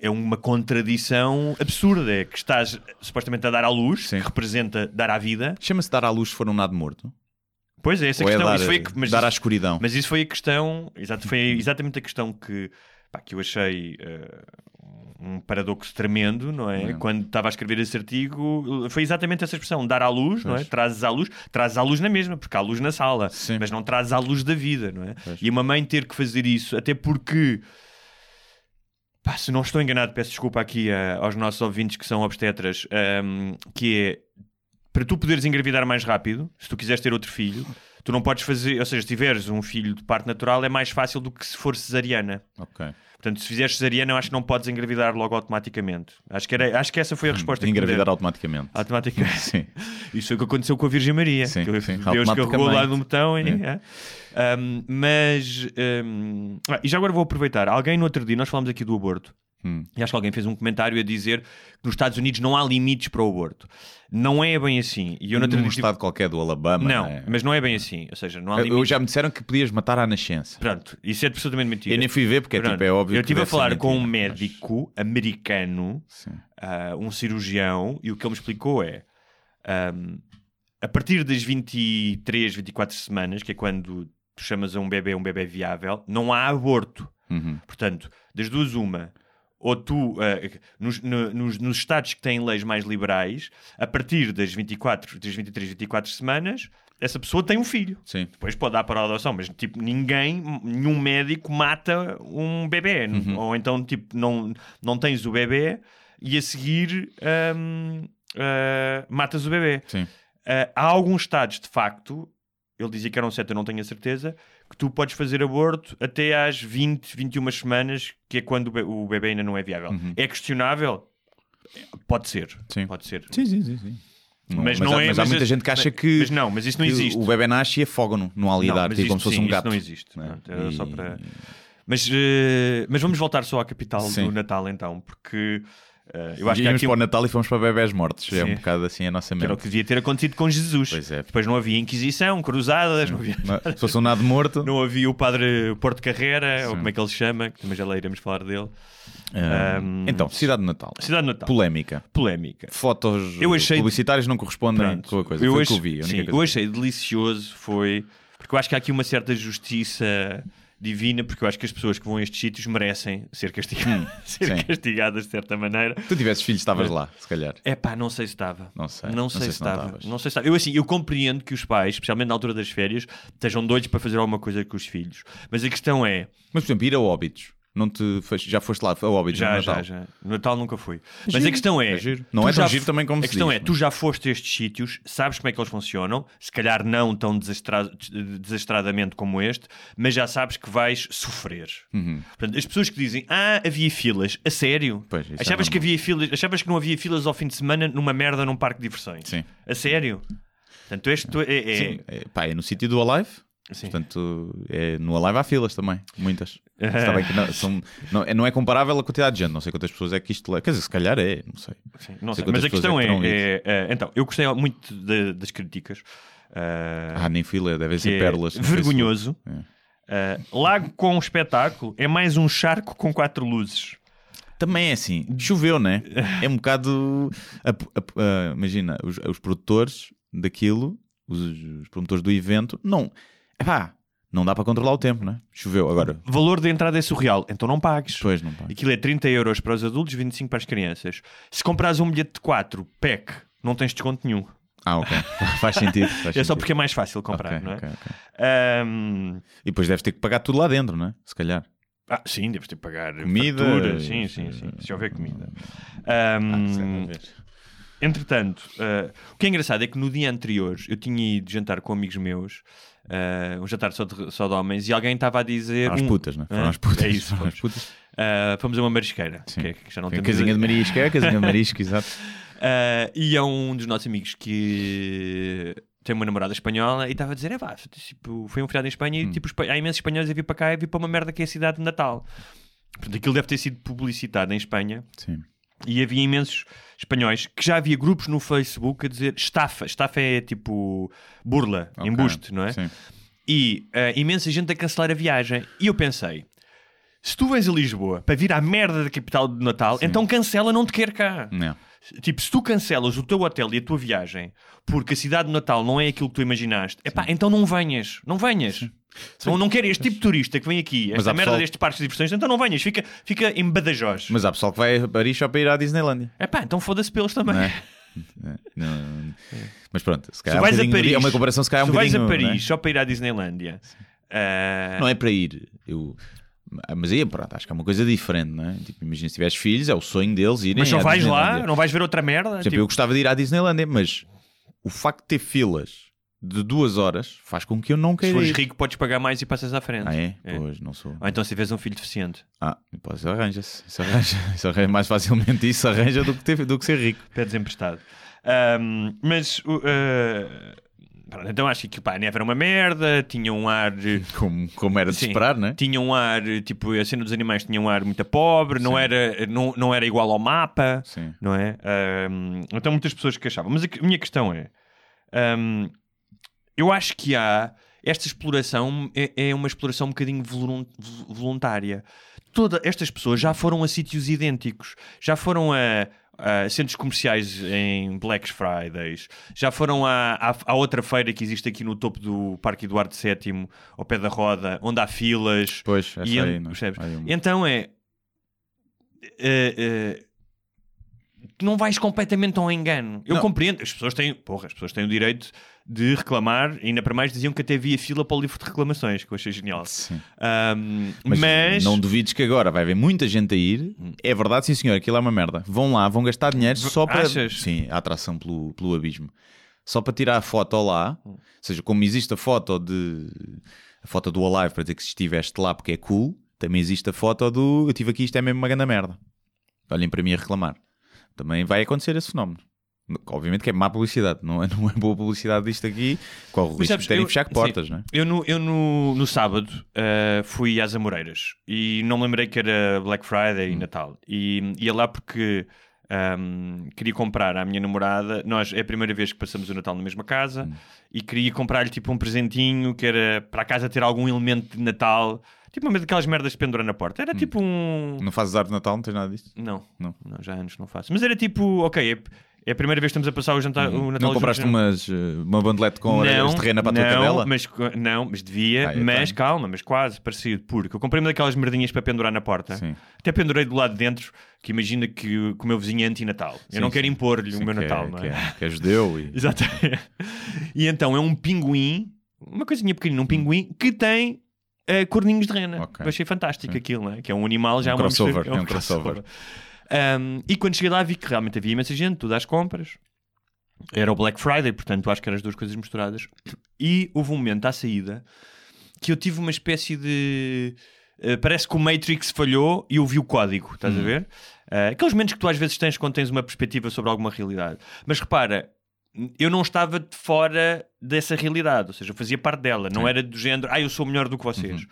S9: é uma contradição absurda. É que estás supostamente a dar à luz,
S1: Sim.
S9: que representa dar à vida.
S1: Chama-se dar à luz se for um nado morto?
S9: Pois é, essa
S1: Ou é
S9: questão.
S1: dar,
S9: isso foi, a mas,
S1: dar à
S9: isso,
S1: escuridão?
S9: mas isso foi a questão. Exato, foi exatamente a questão que, pá, que eu achei. ah, um paradoxo tremendo, não é?
S1: É.
S9: Quando estava a escrever esse artigo, foi exatamente essa expressão, dar à luz, não é?
S1: Pois.
S9: Trazes à luz, trazes à luz na mesma, porque há luz na sala,
S1: Sim.
S9: mas não trazes à luz da vida, não é?
S1: Pois.
S9: E uma mãe ter que fazer isso, até porque Pá, se não estou enganado, peço desculpa aqui a- aos nossos ouvintes que são obstetras, ahm, que é para tu poderes engravidar mais rápido, se tu quiseres ter outro filho, tu não podes fazer, ou seja, se tiveres um filho de parte natural é mais fácil do que se for cesariana.
S1: Ok.
S9: Portanto, se fizeres cesariana, eu acho que não podes engravidar logo automaticamente. Acho que, era, acho que essa foi a resposta que me
S1: Engravidar automaticamente.
S9: automaticamente.
S1: Sim.
S9: Isso foi o que aconteceu com a Virgem Maria.
S1: Sim,
S9: que
S1: sim,
S9: Deus carregou lá no botão e.
S1: É.
S9: é. Um, mas. um, ah, e já agora vou aproveitar. Alguém no outro dia, nós falamos aqui do aborto.
S1: Hum.
S9: E acho que alguém fez um comentário a dizer que nos Estados Unidos não há limites para o aborto. Não é bem assim. E eu no outro
S1: Num
S9: tive-
S1: estado qualquer do Alabama.
S9: Não,
S1: é?
S9: mas não é bem assim. Ou seja, não há
S1: Eu-
S9: limites.
S1: Já me disseram que podias matar à nascença.
S9: Pronto, isso é absolutamente mentira.
S1: Eu nem fui ver porque é,
S9: Pronto,
S1: tipo, é óbvio
S9: Eu estive a falar com um
S1: mentira,
S9: médico americano,
S1: Sim.
S9: ah, um cirurgião, e o que ele me explicou é: ahm, a partir das 23, 24 semanas, que é quando tu chamas a um bebê um bebê viável, não há aborto.
S1: Uhum.
S9: Portanto, das duas, uma. Ou tu, ah, nos, no- nos, nos estados que têm leis mais liberais, a partir das 24, das 23, 24 semanas, essa pessoa tem um filho.
S1: Sim.
S9: Depois pode dar para a adoção, mas tipo, ninguém, nenhum médico mata um bebê.
S1: Uhum.
S9: Ou então, tipo, não, não tens o bebê e a seguir hum, ah, matas o bebê.
S1: Sim.
S9: Ah, há alguns estados, de facto, ele dizia que eram sete, eu não tenho a certeza, que tu podes fazer aborto até às 20, 21 semanas, que é quando o be- o bebê ainda não é viável. É questionável? Pode ser.
S1: Uhum. Sim.
S9: Pode ser.
S1: Sim, sim, sim. sim.
S9: Mas
S1: há,
S9: não é-
S1: mas há
S9: mas
S1: muita gente que acha
S9: mas-
S1: que,
S9: mas não, mas isso não
S1: que
S9: existe.
S1: o bebê nasce e afogam-no no
S9: Não,
S1: alidar,
S9: mas
S1: tipo, como
S9: isto
S1: se fosse
S9: sim,
S1: um
S9: isso
S1: gato.
S9: não existe.
S1: né?
S9: Pronto, era só
S1: E-
S9: para- Mas, eh, mas vamos voltar só à capital
S1: Sim.
S9: do Natal então, porque eh, eu acho que há
S1: Íamos
S9: aqui
S1: para o
S9: um-
S1: Natal e fomos para bebés mortos. É
S9: Sim.
S1: um bocado assim a nossa
S9: que era o
S1: mente.
S9: que devia ter acontecido com Jesus.
S1: Pois é.
S9: Depois não havia Inquisição, cruzadas, não havia,
S1: Não- Se fosse um nado morto.
S9: não havia o padre Porto Carrera, ou
S1: Sim.
S9: como é que ele se chama, que também já lá iremos falar dele.
S1: Ah,
S9: Ahm,
S1: então, Cidade de Natal.
S9: Cidade de Natal.
S1: Polémica.
S9: Polémica.
S1: Fotos
S9: Eu achei-
S1: publicitárias não correspondem
S9: Pronto.
S1: com a coisa.
S9: Eu
S1: Foi o
S9: ach-
S1: que eu vi.
S9: sim, eu achei delicioso, foi porque eu acho que há aqui uma certa justiça divina, porque eu acho que as pessoas que vão a estes sítios merecem ser, castigadas, ser
S1: Hum, sim.
S9: castigadas de certa maneira.
S1: Se tu tivesses filhos, estavas lá, se calhar.
S9: É pá, não sei se estava.
S1: Não sei.
S9: Não sei, se
S1: se não
S9: estava.
S1: estavas.
S9: Não sei se estava. Eu assim, eu compreendo que os pais, especialmente na altura das férias, estejam doidos para fazer alguma coisa com os filhos. Mas a questão é,
S1: Mas, por exemplo, ir a Óbidos. Não te fez- já foste lá a Óbidos no
S9: já,
S1: Natal?
S9: já, já. No Natal nunca fui. Mas
S1: giro.
S9: a questão é,
S1: É. Não é tão giro também como
S9: A
S1: se
S9: questão
S1: diz,
S9: é,
S1: mas-
S9: tu já foste a estes sítios, sabes como é que eles funcionam, se calhar não tão desastra- desastradamente como este, mas já sabes que vais sofrer.
S1: Uhum.
S9: Portanto, as pessoas que dizem, ah, havia filas, a sério?
S1: Pois, é
S9: achavas que
S1: normal.
S9: havia filas, achavas que não havia filas ao fim de semana numa merda num parque de diversões?
S1: Sim.
S9: A sério? Portanto, este tu- é, é-
S1: Sim, é, pá, é no sítio do Alive.
S9: Sim.
S1: Portanto, é, no Alive há filas também, muitas. Está bem que não, são- não, é- não é comparável a quantidade de gente, não sei quantas pessoas é que isto leva. Quer dizer, se calhar é, não sei.
S9: Sim, não
S1: Sei
S9: sei, mas a questão
S1: pessoas
S9: é,
S1: é
S9: é- é- Então, eu gostei muito de- das críticas. ah,
S1: Ah, nem fila, devem ser
S9: é
S1: pérolas.
S9: vergonhoso. Ah, lago com espetáculo é mais um charco com quatro luzes.
S1: Também é assim, choveu, né? É um bocado. a- a- a- imagina, os, os produtores daquilo, os, os promotores do evento, não. Epá, não dá para controlar o tempo, né? Choveu. Agora,
S9: Valor de entrada é surreal, então não pagues.
S1: depois não pá.
S9: Aquilo é 30 euros para os adultos, 25 para as crianças. Se comprares um bilhete de 4, PEC, não tens desconto nenhum.
S1: Ah, ok. Faz sentido. faz
S9: É só
S1: sentido.
S9: porque é mais fácil comprar,
S1: Ok,
S9: não é?
S1: ok, ok.
S9: Ahm,
S1: E depois deves ter que pagar tudo lá dentro, não é? Se calhar.
S9: ah, sim, deves ter que pagar
S1: Comida,
S9: fartura, Sim, sim, sim. Se houver comida. Ahm, Entretanto, eh, o que é engraçado é que no dia anterior eu tinha ido jantar com amigos meus, eh, um jantar só de, só de homens, e alguém estava a dizer.
S1: Foram as putas, né? Foram as putas.
S9: É isso,
S1: Foram as
S9: fomos.
S1: putas.
S9: Eh, fomos a uma marisqueira,
S1: Sim.
S9: que, é que já não temos.
S1: casinha de marisco, é casinha de marisco, exato.
S9: Eh, e é um dos nossos amigos que tem uma namorada espanhola e estava a dizer: é pá, tipo, foi um feriado em Espanha
S1: Hum.
S9: e tipo, espa- há imensos espanhóis a vir para cá e vir para uma merda que é a cidade de Natal. Portanto, aquilo deve ter sido publicitado em Espanha
S1: Sim.
S9: e havia imensos espanhóis que já havia grupos no Facebook a dizer estafa. Estafa é tipo burla,
S1: Ok.
S9: embuste, não é?
S1: Sim.
S9: E eh, imensa gente a cancelar a viagem. E eu pensei: se tu vens a Lisboa para vir à merda da capital de Natal, então cancela, não te quer cá.
S1: Não.
S9: Tipo, se tu cancelas o teu hotel e a tua viagem porque a cidade de Natal não é aquilo que tu imaginaste, epá, então não venhas, não venhas. Não, não quero este tipo de turista que vem aqui, esta merda
S1: pessoal-
S9: destes parques de diversões, então não venhas, fica, fica em Badajoz.
S1: Mas há pessoal que vai a Paris só para ir à Disneylandia.
S9: Epá, então foda-se pelos também.
S1: Não é? É, não- Mas pronto, se
S9: Se
S1: calhar
S9: vais
S1: um
S9: a
S1: bocadinho-
S9: Paris,
S1: é uma comparação se calhar um
S9: se vais a Paris
S1: não
S9: só para ir à Disneylandia,
S1: é? Não é para ir. Eu... Mas aí, pronto, acho que é uma coisa diferente, não é? Tipo, imagina se tiveres filhos, é o sonho deles irem
S9: mas só
S1: à
S9: vais lá, não vais ver outra merda.
S1: Por exemplo,
S9: tipo,
S1: eu gostava de ir à Disneylandia, mas o facto de ter filas de duas horas faz com que eu não
S9: se
S1: queira
S9: fores
S1: ir.
S9: rico, podes pagar mais e passas à frente.
S1: Ah, é? Pois, não sou.
S9: Ou então se tiveres um filho deficiente,
S1: Ah, pois arranja-se. Isso arranja. Isso arranja mais facilmente isso arranja do que, ter, do que ser rico.
S9: pedes emprestado. Ahm, mas ah, pronto, então acho que pá, a neve era uma merda, tinha um ar.
S1: Como, como era de
S9: Sim.
S1: esperar, né?
S9: Tinha um ar, tipo, a cena dos animais tinha um ar muito pobre, não era, não, não era igual ao mapa,
S1: Sim.
S9: não é? Ahm, então muitas pessoas que achavam. Mas a, minha questão é: ahm, eu acho que há. Esta exploração é, é uma exploração um bocadinho volun- voluntária. Todas estas pessoas já foram a sítios idênticos, já foram a, a centros comerciais em Black Fridays, já foram à, à, à outra feira que existe aqui no topo do Parque Eduardo VII, ao pé da roda, onde há filas.
S1: Pois, essa
S9: E
S1: aí, não. Aí uma-
S9: Então é. eh, eh, não vais completamente ao engano. Eu
S1: Não.
S9: compreendo. As pessoas têm. Porra, as pessoas têm o direito de reclamar. Ainda para mais diziam que até havia fila para o livro de reclamações, que eu achei genial.
S1: Sim.
S9: Ahm,
S1: Mas,
S9: mas.
S1: não duvides que agora vai haver muita gente a ir. É verdade, sim senhor, aquilo é uma merda. Vão lá, vão gastar dinheiro só para.
S9: Achas?
S1: Sim, a atração pelo, pelo abismo. Só para tirar a foto lá. Ou seja, como existe a foto de. A foto do Alive para dizer que estiveste lá porque é cool, também existe a foto do. Eu estive aqui, isto é mesmo uma grande merda. Olhem para mim a reclamar. Também vai acontecer esse fenómeno. Obviamente que é má publicidade, não é, não é boa publicidade disto aqui. Corre o risco de terem
S9: eu-
S1: fechar portas,
S9: sim,
S1: não é?
S9: Eu, no, eu no, no sábado eh, fui às Amoreiras e não me lembrei que era Black Friday
S1: Hum.
S9: e Natal. E ia lá porque ahm, queria comprar à minha namorada. Nós é a primeira vez que passamos o Natal na mesma casa
S1: Hum.
S9: e queria comprar-lhe tipo um presentinho que era para a casa ter algum elemento de Natal. Tipo uma daquelas merdas de pendurar na porta. Era tipo um.
S1: Não fazes árvore de Natal, não tens nada disto?
S9: Não,
S1: Não.
S9: não, já há anos não faço. Mas era tipo, ok, é, é a primeira vez que estamos a passar o, jantar, o Natal
S1: Não compraste umas, uma bandelete com orelhas de rena para a tua
S9: não,
S1: cadela?
S9: Mas, não, mas devia,
S1: Ah,
S9: mas
S1: tenho.
S9: calma, mas quase parecido, porque eu comprei uma daquelas merdinhas para pendurar na porta.
S1: Sim.
S9: Até pendurei do lado de dentro, que imagina que, que o meu vizinho é anti-Natal. Eu
S1: Sim,
S9: não quero
S1: sim.
S9: impor-lhe
S1: Sim,
S9: o meu
S1: que
S9: Natal,
S1: é,
S9: não
S1: que
S9: é?
S1: é, que é judeu e...
S9: Exatamente. E então é um pinguim, uma coisinha pequenina, um pinguim que tem eh, corninhos de rena.
S1: Ok.
S9: Eu achei fantástico aquilo, não é? Que é um animal já
S1: Um
S9: uma
S1: crossover,
S9: mistura-
S1: é um crossover.
S9: Um, e quando cheguei lá vi que realmente havia imensa gente, tudo às compras. Era o Black Friday, portanto acho que eram as duas coisas misturadas. E houve um momento à saída que eu tive uma espécie de. eh, parece que o Matrix falhou e eu vi o código, estás
S1: Hum.
S9: a ver? Eh, aqueles momentos que tu às vezes tens quando tens uma perspectiva sobre alguma realidade. Mas repara, eu não estava de fora dessa realidade, ou seja, eu fazia parte dela, não era do género, ah, eu sou melhor do que vocês.
S1: Uhum.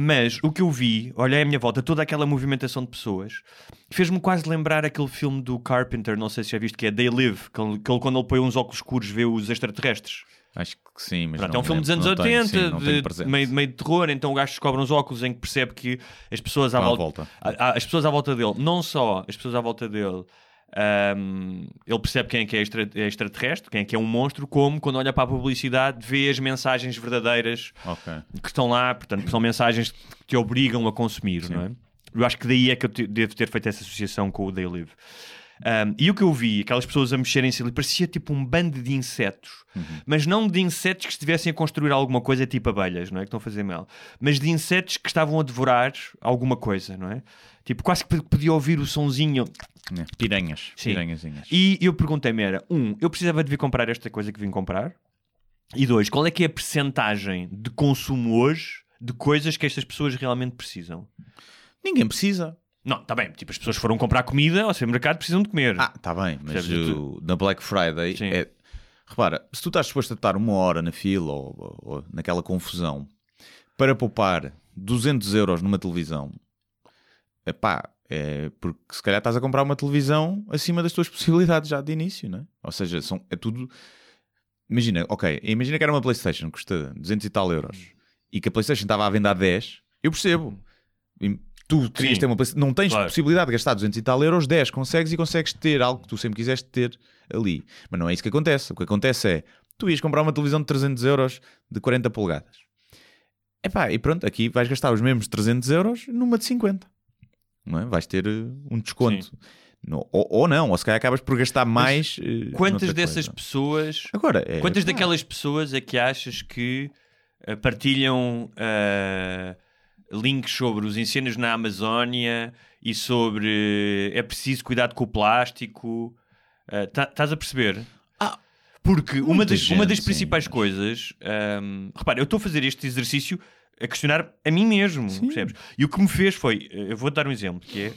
S9: Mas o que eu vi, olhei à minha volta, toda aquela movimentação de pessoas, fez-me quase lembrar aquele filme do Carpenter, não sei se já viste, que é They Live, que ele, que ele, quando ele põe uns óculos escuros vê os extraterrestres.
S1: Acho que sim, mas
S9: Pronto,
S1: não
S9: é um filme
S1: me
S9: dos anos
S1: lembro, não tenho,
S9: 80,
S1: sim,
S9: de- meio, meio de terror, então o gajo descobre uns óculos em que percebe que as pessoas à
S1: À
S9: volta,
S1: volta.
S9: a- a- as pessoas à volta dele, não só as pessoas à volta dele, ahm, ele percebe quem é que é, extra- é extraterrestre, quem é que é um monstro, como quando olha para a publicidade vê as mensagens verdadeiras
S1: Ok.
S9: que estão lá, portanto, são mensagens que te obrigam a consumir, não é? Eu acho que daí é que eu te- devo ter feito essa associação com o They Live. Um, e o que eu vi, aquelas pessoas a mexerem-se ali, parecia tipo um bando de insetos, mas não de insetos que estivessem a construir alguma coisa tipo abelhas, não é? Que estão a fazer mel, mas de insetos que estavam a devorar alguma coisa, não é? Tipo, quase que podia ouvir o sonzinho.
S1: É, Piranhas.
S9: Sim.
S1: Piranhazinhas.
S9: E eu perguntei-me: era, um, eu precisava de vir comprar esta coisa que vim comprar, e dois, qual é que é a percentagem de consumo hoje de coisas que estas pessoas realmente precisam?
S1: Ninguém precisa.
S9: Não, está bem, tipo, as pessoas foram comprar comida ao supermercado precisam de comer.
S1: Ah, está bem, mas o- na Black Friday
S9: Sim.
S1: é. Repara, se tu estás disposto a estar uma hora na fila ou, ou- ou naquela confusão para poupar 200 euros numa televisão, epá, é porque se calhar estás a comprar uma televisão acima das tuas possibilidades já de início, não é? Ou seja, são, é tudo. Imagina, ok, imagina que era uma PlayStation que custa 200 e tal euros e que a PlayStation estava à venda a 10, eu percebo. E Tu querias
S9: Sim.
S1: ter uma PlayStation, não tens
S9: Claro.
S1: possibilidade de gastar 200 e tal euros, 10 consegues e consegues ter algo que tu sempre quiseste ter ali. Mas não é isso que acontece. O que acontece é tu ias comprar uma televisão de 300 euros de 40 polegadas. Epá, e pronto, aqui vais gastar os mesmos 300 euros numa de 50. Não é? Vais ter eh, um desconto. No- ou, ou não, ou se calhar acabas por gastar mais. eh,
S9: Quantas dessas
S1: coisa.
S9: pessoas.
S1: Agora, é,
S9: Quantas daquelas pessoas é que achas que eh, partilham eh, links sobre os incêndios na Amazónia e sobre é preciso cuidado com o plástico? Tá- Estás a perceber? Porque uma
S1: muita
S9: das, uma das
S1: gente,
S9: principais
S1: sim,
S9: coisas, ahm, repara, eu estou a fazer este exercício a questionar a mim mesmo, percebes? E o que me fez foi, eu vou dar um exemplo, que é,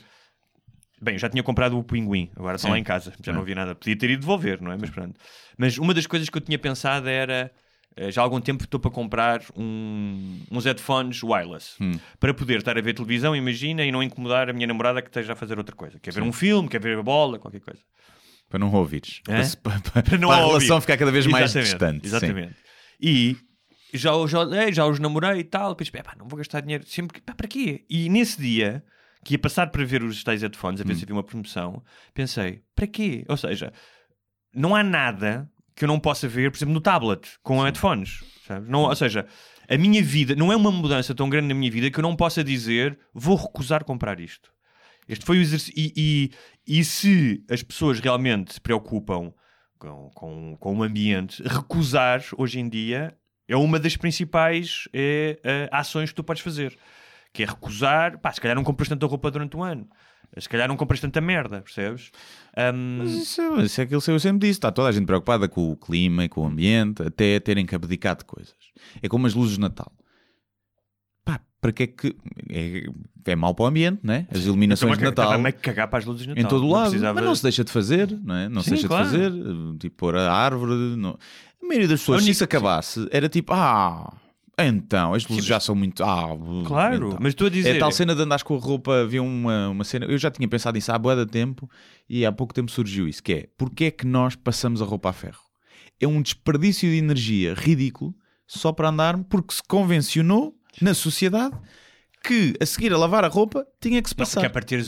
S9: bem, eu já tinha comprado o pinguim, agora está
S1: Sim.
S9: lá em casa, já não havia nada, podia ter ido devolver, não é? Mas pronto. Mas uma das coisas que eu tinha pensado era, eh, já há algum tempo estou para comprar um- uns headphones wireless,
S1: Hum.
S9: para poder estar a ver televisão, imagina, e não incomodar a minha namorada que esteja a fazer outra coisa. Quer ver um filme, quer ver a bola, qualquer coisa.
S1: Para não ouvires.
S9: É?
S1: Para, para, para-
S9: não
S1: para a
S9: ouvir.
S1: relação ficar cada vez mais
S9: Exatamente,
S1: distante. sim.
S9: Exatamente. E já, os- já, é, já os namorei e tal, depois, pá, não vou gastar dinheiro sempre. Pá, para quê? E nesse dia, que ia passar para ver os tais headphones, a
S1: Hum.
S9: ver se havia uma promoção, pensei, para quê? Ou seja, não há nada que eu não possa ver, por exemplo, no tablet, com headphones. Sabes? Não, ou seja, a minha vida não é uma mudança tão grande na minha vida que eu não possa dizer vou recusar comprar isto. Este foi o exercício. E, e, e se as pessoas realmente se preocupam com, com, com o ambiente, recusar hoje em dia é uma das principais é, eh, ações que tu podes fazer. Que é recusar, pá, se calhar não compras tanta roupa durante o ano. Se calhar não compras tanta merda, percebes? Ahm,
S1: Mas isso, é- isso é aquilo que eu sempre disse. Está toda a gente preocupada com o clima e com o ambiente, até terem que abdicar de coisas. É como as luzes de Natal. Para que é que. É, é mau para o ambiente, né? As iluminações de Natal.
S9: Estava-me a cagar para as luzes de Natal.
S1: Em todo o lado.
S9: precisava-
S1: Mas não se deixa de fazer, não é? Não se
S9: Sim,
S1: deixa
S9: claro.
S1: de fazer. Tipo, pôr a árvore. Não... A maioria das pessoas, se isso acabasse, era tipo, ah, então, as luzes já são muito. Ah,
S9: Claro,
S1: então.
S9: mas estou a dizer.
S1: É tal cena de andares com a roupa, havia uma, uma cena. Eu já tinha pensado nisso há boa de tempo e há pouco tempo surgiu isso: que é porque é que nós passamos a roupa a ferro? É um desperdício de energia ridículo só para andar, porque se convencionou na sociedade que a seguir a lavar a roupa tinha que se
S9: Não,
S1: passar.
S9: porque a partir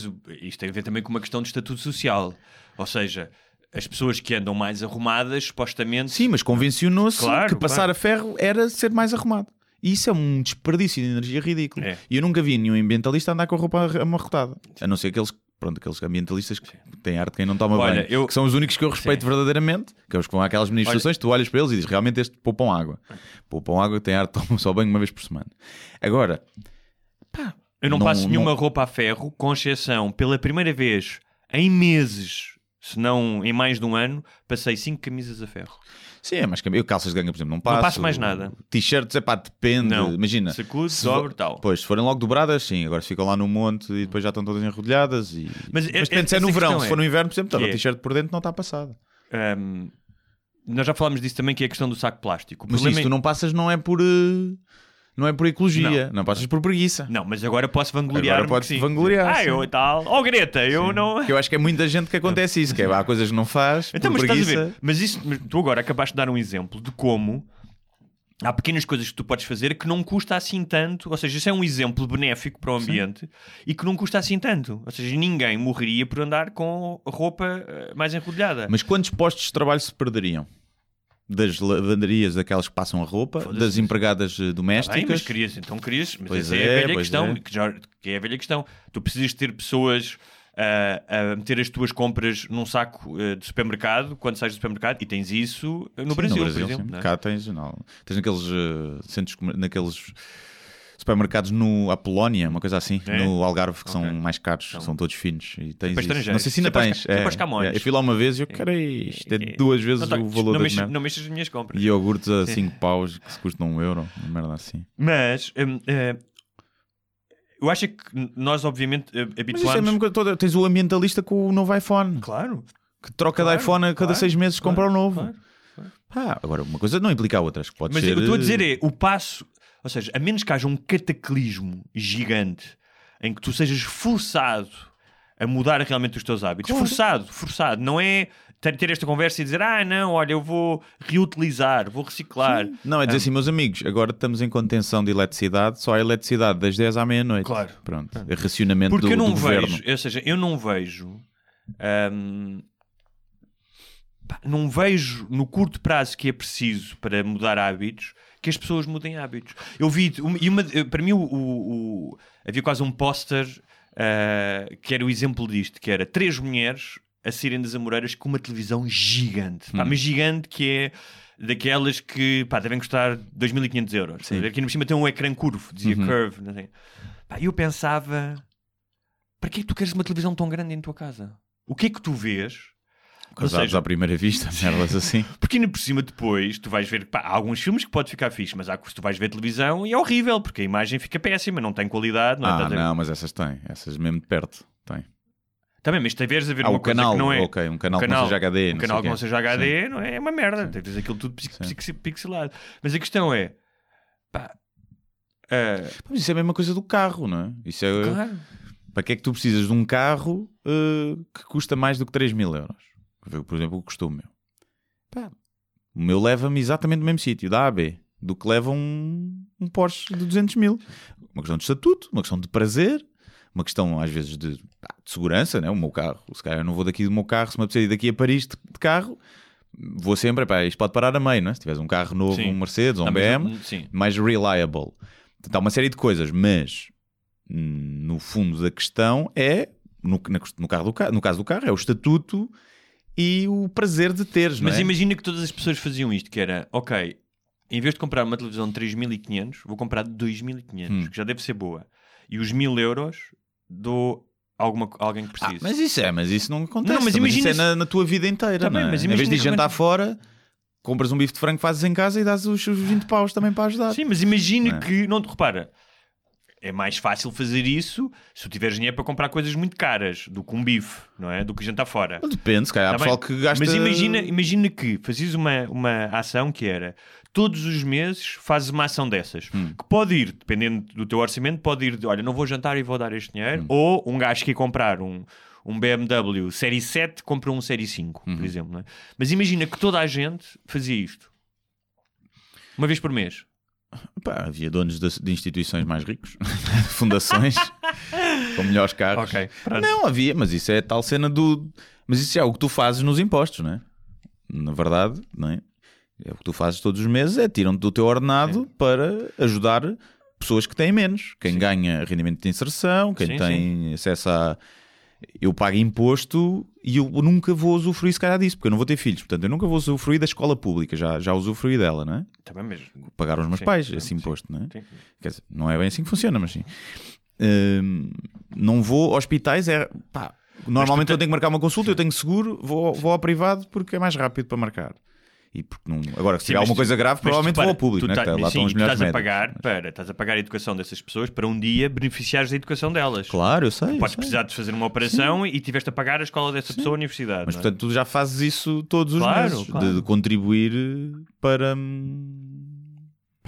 S9: isto tem a ver também com uma questão de estatuto social. Ou seja, as pessoas que andam mais arrumadas, supostamente.
S1: Sim, mas convencionou-se
S9: Claro,
S1: que passar
S9: claro.
S1: a ferro era ser mais arrumado. E isso é um desperdício de energia ridículo.
S9: É.
S1: E eu nunca vi nenhum ambientalista andar com a roupa amarrotada. A não ser aqueles, pronto, aqueles ambientalistas que têm arte de quem não toma
S9: Olha,
S1: banho.
S9: eu-
S1: Que são os únicos que eu respeito verdadeiramente. Que é os que vão àquelas manifestações, tu olhas para eles e dizes realmente este poupam água. Poupam água, tem arte, tomam só banho uma vez por semana. Agora, pá,
S9: Eu não,
S1: Não-
S9: passo nenhuma
S1: não-
S9: roupa a ferro, com exceção, pela primeira vez em meses, se não em mais de um ano, passei cinco camisas a ferro.
S1: Sim, é mais que eu calças de ganga, por exemplo, não passo.
S9: passo mais nada.
S1: T-shirts, é pá, depende.
S9: Não.
S1: Imagina.
S9: Sacudo,
S1: se vo-
S9: tal.
S1: Pois, se forem logo dobradas, sim. Agora ficam lá no monte e depois já estão todas enrodilhadas. E...
S9: Mas
S1: Mas,
S9: é-
S1: depende se é no verão.
S9: questão
S1: Se
S9: é-
S1: for no inverno, por exemplo,
S9: que
S1: o
S9: é-
S1: t-shirt por dentro não está passado.
S9: Ahm, nós já falámos disso também, que é a questão do saco plástico.
S1: Mas isso
S9: é-
S1: tu não passas não é por... eh, Não é por ecologia. Não, passas por preguiça.
S9: Não, mas agora posso vangloriar
S1: Agora podes
S9: sim.
S1: vangloriar,
S9: Ah,
S1: sim.
S9: eu e tal. Oh, Greta, eu não...
S1: Que eu acho que é muita gente que acontece isso. Que é, há coisas que não faz
S9: Então, mas estás a
S1: preguiça.
S9: ver? Mas isso, mas tu agora acabaste de dar um exemplo de como há pequenas coisas que tu podes fazer que não custa assim tanto. Ou seja, isso é um exemplo benéfico para o ambiente e que não custa assim tanto. Ou seja, ninguém morreria por andar com roupa eh, mais enrodilhada.
S1: Mas quantos postos de trabalho se perderiam? Das lavanderias, daquelas que passam a roupa, das empregadas eh,
S9: Tá
S1: domésticas.
S9: bem, mas querias, então querias, mas
S1: Pois
S9: essa é,
S1: é,
S9: a velha
S1: pois
S9: questão,
S1: é.
S9: Que, já, que é a velha questão. Tu precisas ter pessoas ah, a meter as tuas compras num saco ah, de supermercado quando sais do supermercado e tens isso no
S1: Sim,
S9: Brasil,
S1: no Brasil
S9: por exemplo.
S1: sim.
S9: não é?
S1: Cá tens, não. tens naqueles eh, centros, naqueles supermercados no Apolónia, uma coisa assim,
S9: É?
S1: no Algarve, que
S9: Ok.
S1: são mais caros, são todos finos. E tens. Não sei se ainda
S9: é
S1: tens.
S9: é camões.
S1: eu fui lá uma vez e eu, cara, isto é
S9: É-
S1: duas vezes
S9: Não, tá,
S1: o valor
S9: não
S1: das
S9: não mexas as minhas compras.
S1: E iogurtes a 5 paus que se custam um euro, uma merda assim.
S9: Mas hum, eh, eu acho que nós, obviamente, eh,
S1: Mas é a
S9: habituamos.
S1: mesma coisa toda. Tens o ambientalista com o novo iPhone,
S9: Claro,
S1: que troca
S9: Claro,
S1: de iPhone a cada
S9: claro,
S1: seis meses
S9: claro,
S1: compra um novo.
S9: claro.
S1: Pá, agora, uma coisa não implica a outra. Acho que pode
S9: Mas
S1: ser.
S9: o que eu estou a dizer é o passo, ou seja, a menos que haja um cataclismo gigante em que tu sejas forçado a mudar realmente os teus hábitos,
S1: Claro.
S9: forçado, forçado, não é ter, esta conversa e dizer, ah, não, olha, eu vou reutilizar, vou reciclar.
S1: Não, é dizer assim, meus amigos, agora estamos em contenção de eletricidade, só há eletricidade das 10 à meia-noite.
S9: Claro.
S1: Pronto. É racionamento
S9: Porque
S1: do,
S9: eu não
S1: do governo.
S9: vejo, ou seja, eu não vejo. hum, não vejo no curto prazo que é preciso para mudar hábitos que as pessoas mudem hábitos. Eu vi, e uma- para mim, o, o- o- havia quase um póster ah, que era o exemplo disto: que era três mulheres a saírem das Amoreiras com uma televisão gigante,
S1: Hum.
S9: pá, mas gigante que é. Daquelas que pá, devem custar 2.500 euros.
S1: Sim. Uhum.
S9: Aqui no cima tem um ecrã curvo, dizia curve. Não sei. Pá, eu pensava: para que é que tu queres uma televisão tão grande em tua casa? O que é que tu vês?
S1: Casados
S9: seja,
S1: à primeira vista, merdas assim.
S9: porque ainda por cima depois tu vais ver, pá, há alguns filmes que pode ficar fixe, mas há que tu vais ver televisão e é horrível, porque a imagem fica péssima, não tem qualidade, não é?
S1: ah,
S9: ver?
S1: não, mas essas têm. Essas mesmo de perto. Tem.
S9: Também, mas te veres a ver
S1: Ah,
S9: uma coisa
S1: canal,
S9: que não é.
S1: ok, um canal
S9: um
S1: que não seja HD,
S9: Um canal que não seja HD não é, é uma merda. Tens aquilo tudo pix-
S1: Sim.
S9: pix- pixelado. Mas a questão é, pá, ah,
S1: Mas isso é a mesma coisa do carro, não é? Isso é.
S9: claro.
S1: Para que é que tu precisas de um carro eh, que custa mais do que 3 mil euros? Por exemplo, o meu. Pá, o meu leva-me exatamente no mesmo sítio, da AB, do que leva um, um Porsche de 200 mil. Uma questão de estatuto, uma questão de prazer, uma questão às vezes de, de segurança, né? o meu carro. Se calhar eu não vou daqui do meu carro, se me apetecer ir daqui a Paris de, de carro, vou sempre, pá, isto pode parar a meio, não é? Se tiveres um carro novo,
S9: Sim.
S1: um Mercedes ou um BM,
S9: sim.
S1: mais reliable. Há uma série de coisas, mas hum, no fundo da questão é, no, no, carro do, no caso do carro, é o estatuto e o prazer de teres,
S9: Mas
S1: é?
S9: imagina que todas as pessoas faziam isto, que era, ok, em vez de comprar uma televisão de 3.500, vou comprar de 2.500,
S1: Hum.
S9: que já deve ser boa. E os 1.000 euros dou a alguma, alguém que
S1: Ah,
S9: precise.
S1: mas isso é, mas isso não acontece.
S9: Não, mas
S1: Mas isso
S9: imagina
S1: é na, na tua vida inteira,
S9: Tá
S1: não é?
S9: mas
S1: Em vez de
S9: que
S1: jantar fora, compras um bife de frango, fazes em casa e dás os, os 20 paus também para ajudar.
S9: Sim, mas imagina
S1: Não é?
S9: que, não te repara, é mais fácil fazer isso se tu tiveres dinheiro para comprar coisas muito caras do que um bife, não é? Do que jantar fora.
S1: Depende, se calhar há
S9: Tá
S1: pessoal
S9: bem?
S1: que gasta.
S9: Mas imagina, imagina que fazias uma, uma ação que era todos os meses fazes uma ação dessas
S1: Hum.
S9: que pode ir, dependendo do teu orçamento, pode ir de olha, não vou jantar e vou dar este
S1: Hum.
S9: dinheiro, ou um gajo que ia comprar um, um BMW Série 7 compra um Série 5,
S1: Uhum.
S9: por exemplo. não é? Mas imagina que toda a gente fazia isto uma vez por mês.
S1: Pá, havia donos de, de instituições mais ricos, fundações com melhores carros.
S9: Ok, pronto.
S1: Não, havia, mas isso é tal cena do. Mas isso é o que tu fazes nos impostos, não é? Na verdade, não é? É o que tu fazes todos os meses, é tiram-te do teu ordenado para ajudar pessoas que têm menos. Quem ganha rendimento de inserção, quem
S9: Sim,
S1: tem acesso a. Eu pago imposto e eu nunca vou usufruir, se calhar, disso, porque eu não vou ter filhos. Portanto, eu nunca vou usufruir da escola pública, já, já usufruí dela, não é?
S9: Também mesmo.
S1: Pagaram os meus
S9: Sim,
S1: pais
S9: sim,
S1: esse
S9: sim,
S1: imposto, não é?
S9: sim.
S1: Quer dizer, não é bem assim que funciona, mas sim. Hum, não vou a hospitais, é pá, normalmente eu tenho que marcar uma consulta, eu tenho seguro, vou, vou ao privado porque é mais rápido para marcar. E porque não... Agora, se
S9: Sim,
S1: tiver alguma
S9: tu-
S1: coisa grave, provavelmente
S9: repara,
S1: vou ao público,
S9: tu
S1: né?
S9: tá-
S1: lá
S9: sim,
S1: estão
S9: tu estás a
S1: médicos.
S9: pagar para, estás a pagar a educação dessas pessoas para um dia beneficiares da educação delas.
S1: Claro, eu sei. eu
S9: Podes
S1: sei.
S9: precisar de fazer uma operação e tiveste a pagar a escola dessa pessoa à universidade.
S1: Mas
S9: é?
S1: portanto, tu já fazes isso todos os
S9: Claro,
S1: meses,
S9: claro.
S1: de contribuir para. hum,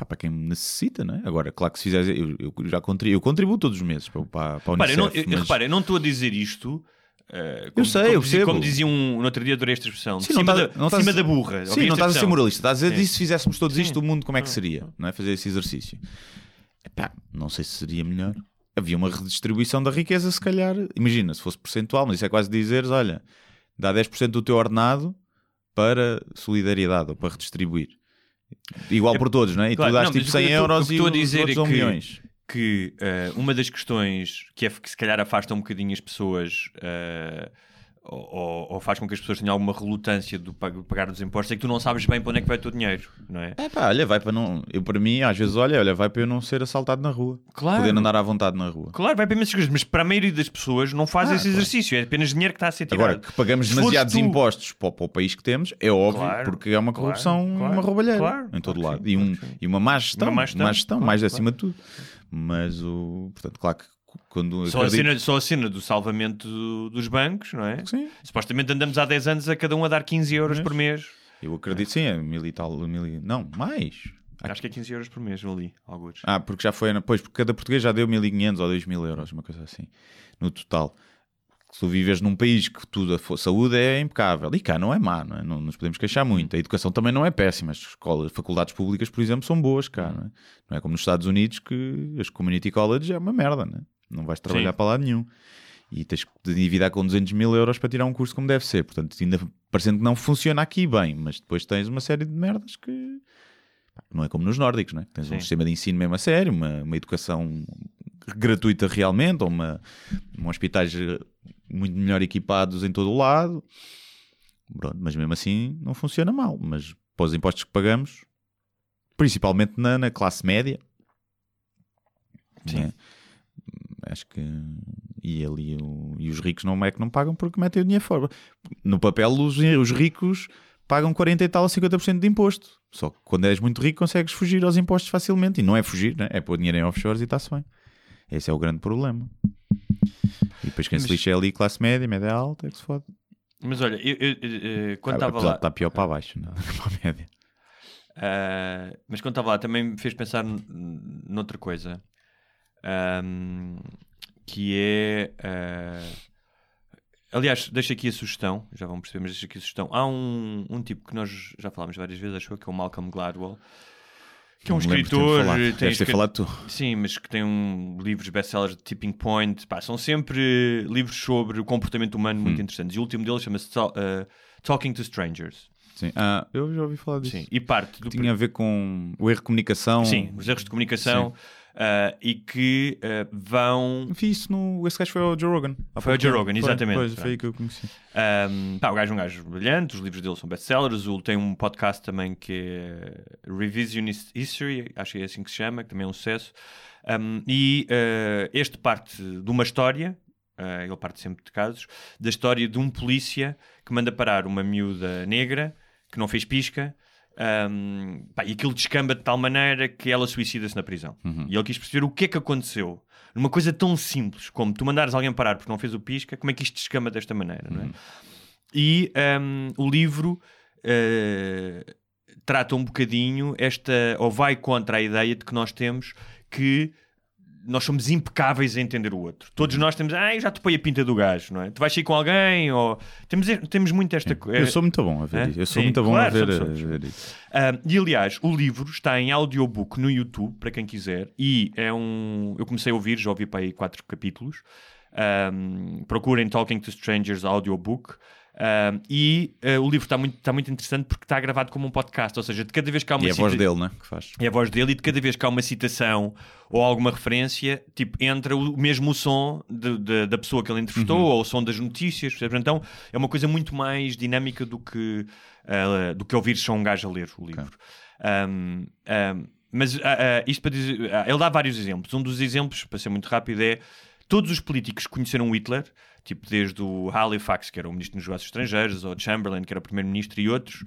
S1: para quem necessita, não é? Agora, claro que se fizeres, eu, eu já contribuo, eu contribuo todos os meses para, para, para a
S9: Repara, eu não,
S1: Unicef.
S9: eu-
S1: mas-
S9: repara, eu não estou a dizer isto. Eh, como,
S1: sei,
S9: como
S1: eu percebo.
S9: como dizia um no outro dia, adorei esta expressão. de
S1: Sim, não
S9: cima,
S1: estás-
S9: da,
S1: não
S9: de
S1: estás-
S9: cima da burra.
S1: Sim, não estás a ser moralista, estás a dizer
S9: Sim.
S1: se fizéssemos todos isto,
S9: Sim.
S1: o mundo como é que seria? Não é? Fazer esse exercício. Epá, não sei se seria melhor. Havia uma redistribuição da riqueza, se calhar. Imagina, se fosse percentual, mas isso é quase dizeres: olha, dá 10% do teu ordenado para solidariedade ou para redistribuir. Igual por todos, não é? E
S9: Claro,
S1: tu dás tipo
S9: mas o que
S1: 100
S9: eu tô-
S1: euros e
S9: estou a dizer é que-
S1: milhões.
S9: Que eh, uma das questões que, é, que se calhar afasta um bocadinho as pessoas eh, ou, ou- faz com que as pessoas tenham alguma relutância do pag- pagar os impostos é que tu não sabes bem para onde é que vai o teu dinheiro, não é?
S1: É pá, olha, vai para não. Eu, para mim, às vezes, olha, olha, vai para eu não ser assaltado na rua.
S9: Claro.
S1: Poder andar à vontade na rua.
S9: Claro, vai para imensas coisas, mas para a maioria das pessoas não faz
S1: Ah,
S9: esse
S1: claro.
S9: exercício, é apenas dinheiro que está a ser tirado.
S1: Agora, que pagamos demasiados
S9: tu-
S1: impostos para, o- para o país que temos, é óbvio,
S9: Claro,
S1: porque é uma corrupção,
S9: claro,
S1: uma roubalheira
S9: claro,
S1: em todo lado. e, um, e uma má gestão,
S9: Uma má gestão,
S1: mais acima de tudo. Mas, o, portanto, claro que quando
S9: Só a,
S1: acredito-
S9: cena, só a cena do salvamento do- dos bancos, não é?
S1: Sim.
S9: Supostamente andamos há 10 anos a cada um a dar 15 euros por mês.
S1: Eu acredito, sim, é mil e tal, mil e... Não, mais.
S9: Acho que é 15 euros por mês, eu li, alguns.
S1: Ah, porque já foi, pois, porque cada português já deu 1500 ou 2000 euros, uma coisa assim, no total. Se tu vives num país que tudo a saúde é impecável, e cá não é má, não, é? não nos podemos queixar muito. A educação também não é péssima. As escolas, faculdades públicas, por exemplo, são boas cá, não é? Não é como nos Estados Unidos que as community colleges é uma merda, não é? Não vais trabalhar
S9: Sim.
S1: para lado nenhum. E tens que te endividar com 200 mil euros para tirar um curso como deve ser. Portanto, ainda parecendo que não funciona aqui bem, mas depois tens uma série de merdas que não é como nos nórdicos, não é? Tens um
S9: Sim.
S1: sistema de ensino mesmo a sério, uma, uma educação gratuita realmente, ou uma, um hospitais eh, muito melhor equipados em todo o lado. Pronto, mas mesmo assim não funciona mal. Mas para os impostos que pagamos, principalmente na, na classe média,
S9: Sim.
S1: né? acho que e ali o- e os ricos não é que não pagam porque metem o dinheiro fora. No papel, os, os ricos pagam 40 e tal a 50% de imposto. Só que quando és muito rico consegues fugir aos impostos facilmente. E não é fugir, né? é pôr dinheiro em offshores e está-se bem. Esse é o grande problema. E depois quem se lixa é ali classe média, média alta, é que se fode.
S9: Mas olha, eu, eu- eu- eu- quando
S1: Ah,
S9: estava
S1: apesar
S9: lá.
S1: Está pior para baixo, não? para a média.
S9: Ah, mas quando estava lá também me fez pensar noutra coisa Ahm, que é ah, aliás, deixo aqui a sugestão, já vão perceber, mas deixo aqui a sugestão. Há um, um tipo que nós já falámos várias vezes, acho que é o Malcolm Gladwell, que é um escritor.
S1: falado.
S9: tem
S1: Deves ter falado tu.
S9: Sim, mas que tem um, livros best-sellers de Tipping Point. Pá, são sempre livros sobre o comportamento humano
S1: Hum.
S9: muito interessantes. E o último deles chama-se ah, Talking to Strangers.
S1: Sim. Ah, eu já ouvi falar disso.
S9: Sim, e parte do
S1: Tinha a ver com o erro de comunicação.
S9: Sim, os erros de comunicação ah, e que ah, vão.
S1: Vi isso no. Esse gajo foi ao Joe Rogan.
S9: Foi
S1: pouco
S9: Joe. Rogan,
S1: Foi,
S9: exatamente.
S1: Pois, foi aí que eu conheci.
S9: Um, pá, o gajo é um gajo brilhante, os livros dele são best-sellers. O- Tem um podcast também que é Revisionist History, acho que é assim que se chama, que também é um sucesso. Um, e uh, este parte de uma história, uh, ele parte sempre de casos, da história de um polícia que manda parar uma miúda negra que não fez pisca Um, pá, e aquilo descamba de tal maneira que ela suicida-se na prisão. E ele quis perceber o que é que aconteceu. Numa coisa tão simples como tu mandares alguém parar porque não fez o pisca, como é que isto descamba desta maneira, não é? E um, o livro eh, trata um bocadinho esta, ou vai contra a ideia de que nós temos que nós somos impecáveis a entender o outro. Todos nós temos, ah, eu já topei a pinta do gajo, não é? Tu vais sair com alguém, ou temos, temos muito esta coisa.
S1: Eu sou muito bom a ver
S9: É?
S1: isso. Eu sou
S9: Sim,
S1: muito bom
S9: claro,
S1: a ver,
S9: somos, somos.
S1: a ver isso.
S9: Ah, e aliás, o livro está em audiobook no YouTube, para quem quiser, e é um. Eu comecei a ouvir, já ouvi para aí quatro capítulos. Um, procurem Talking to Strangers audiobook. Um, e ah, o livro está muito, está muito interessante porque está gravado como um podcast, ou seja, de cada vez que há uma
S1: E é a voz dele, né? Que faz.
S9: é a voz dele e de cada vez que há uma citação ou alguma referência, tipo, entra o mesmo o som de- de- da pessoa que ele entrevistou ou o som das notícias, percebes? Então é uma coisa muito mais dinâmica do que, ah, do que ouvir só um gajo a ler o livro. Um, um, mas ah, ah, isto para dizer, ah, ele dá vários exemplos. Um dos exemplos, para ser muito rápido, é todos os políticos que conheceram Hitler, tipo desde o Halifax, que era o ministro dos Negócios Estrangeiros, ou Chamberlain, que era o primeiro-ministro, e outros,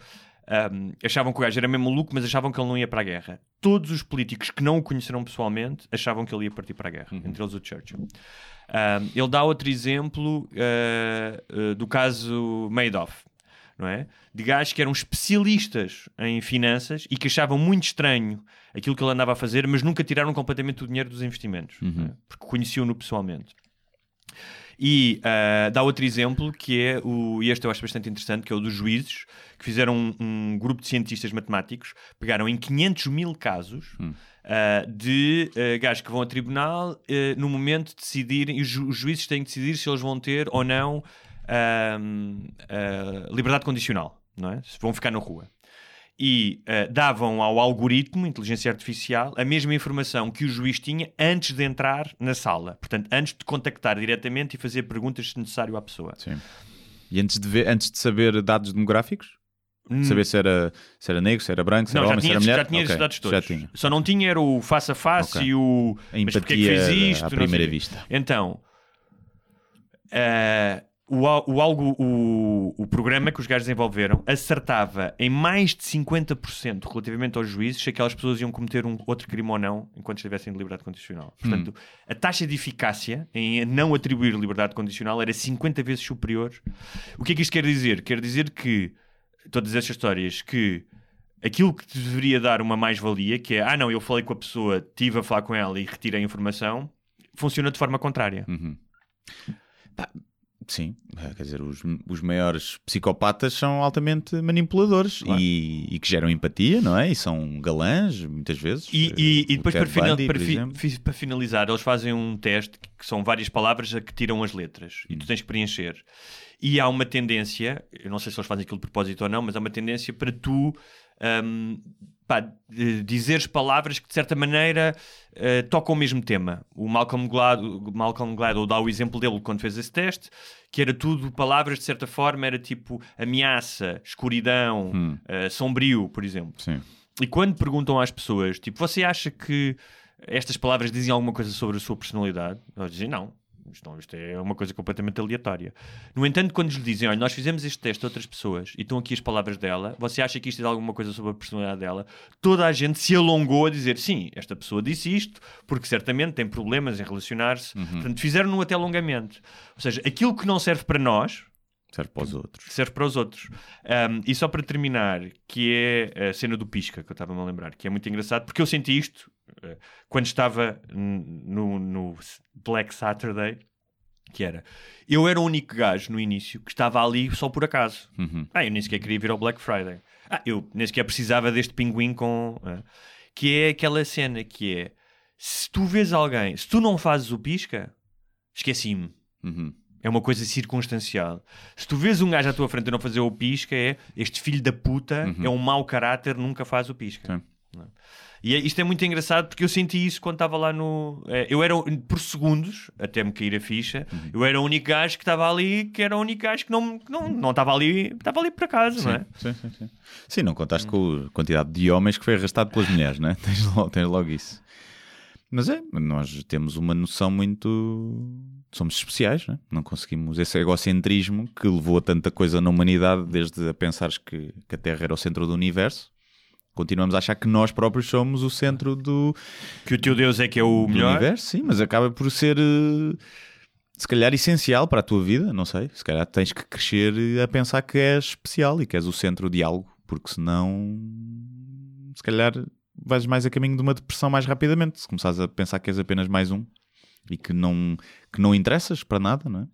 S9: um, achavam que o gajo era mesmo maluco, mas achavam que ele não ia para a guerra. Todos os políticos que não o conheceram pessoalmente achavam que ele ia partir para a guerra, entre eles o Churchill. Um, ele dá outro exemplo uh, uh, do caso Madoff, não é? De gajos que eram especialistas em finanças e que achavam muito estranho aquilo que ele andava a fazer, mas nunca tiraram completamente o dinheiro dos investimentos, é? porque conheciam-no pessoalmente. E ah, dá outro exemplo que é o, e este eu acho bastante interessante, que é o dos juízes, que fizeram um, um grupo de cientistas matemáticos, pegaram em 500 mil casos ah, de ah, gajos que vão a tribunal ah, no momento de decidirem, e os, ju- os juízes têm que decidir se eles vão ter ou não ah, liberdade condicional, não é? Se vão ficar na rua e eh, davam ao algoritmo, inteligência artificial, a mesma informação que o juiz tinha antes de entrar na sala. Portanto, antes de contactar diretamente e fazer perguntas se necessário à pessoa.
S1: Sim. E antes de, ver, antes de saber dados demográficos?
S9: Hum.
S1: Saber se era, se era negro, se era branco, se
S9: Não,
S1: era
S9: já
S1: homem, se
S9: tinha,
S1: era mulher?
S9: já tinha
S1: Ok,
S9: esses dados todos.
S1: Já tinha.
S9: Só não tinha era o face a face
S1: Ok.
S9: e o.
S1: A
S9: Mas porquê é que
S1: empatia
S9: fez isto?
S1: à primeira vista.
S9: Então, eh, o, o, algo, o, o programa que os gajos desenvolveram acertava em mais de 50% relativamente aos juízes se aquelas pessoas iam cometer um outro crime ou não enquanto estivessem de liberdade condicional. Portanto, a taxa de eficácia em não atribuir liberdade condicional era 50 vezes superior. O que é que isto quer dizer? Quer dizer que todas estas histórias que aquilo que te deveria dar uma mais-valia, que é ah não, eu falei com a pessoa, estive a falar com ela e retirei a informação, funciona de forma contrária.
S1: Sim, eh, quer dizer, os, os maiores psicopatas são altamente manipuladores e, e que geram empatia, não é? E são galãs, muitas vezes.
S9: E,
S1: Eh,
S9: e- e
S1: o
S9: depois, para, final-
S1: Bundy,
S9: para fi- para finalizar, eles fazem um teste que são várias palavras a que tiram as letras e tu
S1: Hum.
S9: tens que preencher. E há uma tendência, eu não sei se eles fazem aquilo de propósito ou não, mas há uma tendência para tu hum, pá, dizeres palavras que de certa maneira eh, tocam o mesmo tema. O Malcolm Gladwell, Malcolm Gladwell dá o exemplo dele quando fez esse teste, que era tudo palavras de certa forma, era tipo ameaça, escuridão, eh, sombrio, por exemplo.
S1: Sim.
S9: E quando perguntam às pessoas, tipo, você acha que estas palavras dizem alguma coisa sobre a sua personalidade? Elas dizem, não. Isto, não, isto é uma coisa completamente aleatória. No entanto, quando lhes dizem, olha, nós fizemos este teste a outras pessoas e estão aqui as palavras dela, você acha que isto diz alguma coisa sobre a personalidade dela? Toda a gente se alongou a dizer, sim, esta pessoa disse isto, porque certamente tem problemas em relacionar-se. Portanto, fizeram-no até alongamento. Ou seja, aquilo que não serve para nós,
S1: Serve para os outros.
S9: serve para os outros. Um, e só para terminar, que é a cena do pisca, que eu estava-me a lembrar, que é muito engraçado, porque eu senti isto uh, quando estava no, no Black Saturday, que era, eu era o único gajo no início que estava ali só por acaso. Ah, eu nem sequer queria vir ao Black Friday. Ah, eu nem sequer precisava deste pinguim com... ah, que é aquela cena que é, se tu vês alguém, se tu não fazes o pisca, esqueci-me.
S1: Uhum.
S9: É uma coisa circunstancial. Se tu vês um gajo à tua frente a não fazer o pisca, é este filho da puta, é um mau caráter, nunca faz o pisca.
S1: Sim.
S9: Não é? E é- isto é muito engraçado porque eu senti isso quando estava lá no. eh, Eu era, por segundos, até me cair a ficha, eu era o único gajo que estava ali, que era o único gajo que não, que não, não estava ali, estava ali por acaso, não é?
S1: Sim, sim, sim. Sim, não contaste com a quantidade de homens que foi arrastado pelas mulheres, né? tens, logo, tens logo isso. Mas é, nós temos uma noção muito. Somos especiais, né? não conseguimos. Esse egocentrismo que levou a tanta coisa na humanidade, desde a pensares que, que a Terra era o centro do universo, continuamos a achar que nós próprios somos o centro do,
S9: Que o teu Deus é que é o melhor.
S1: universo, sim, mas acaba por ser eh, se calhar essencial para a tua vida, não sei. Se calhar tens que crescer a pensar que és especial e que és o centro de algo, porque senão se calhar vais mais a caminho de uma depressão mais rapidamente, se começares a pensar que és apenas mais um e que não, que não interessas para nada, não é?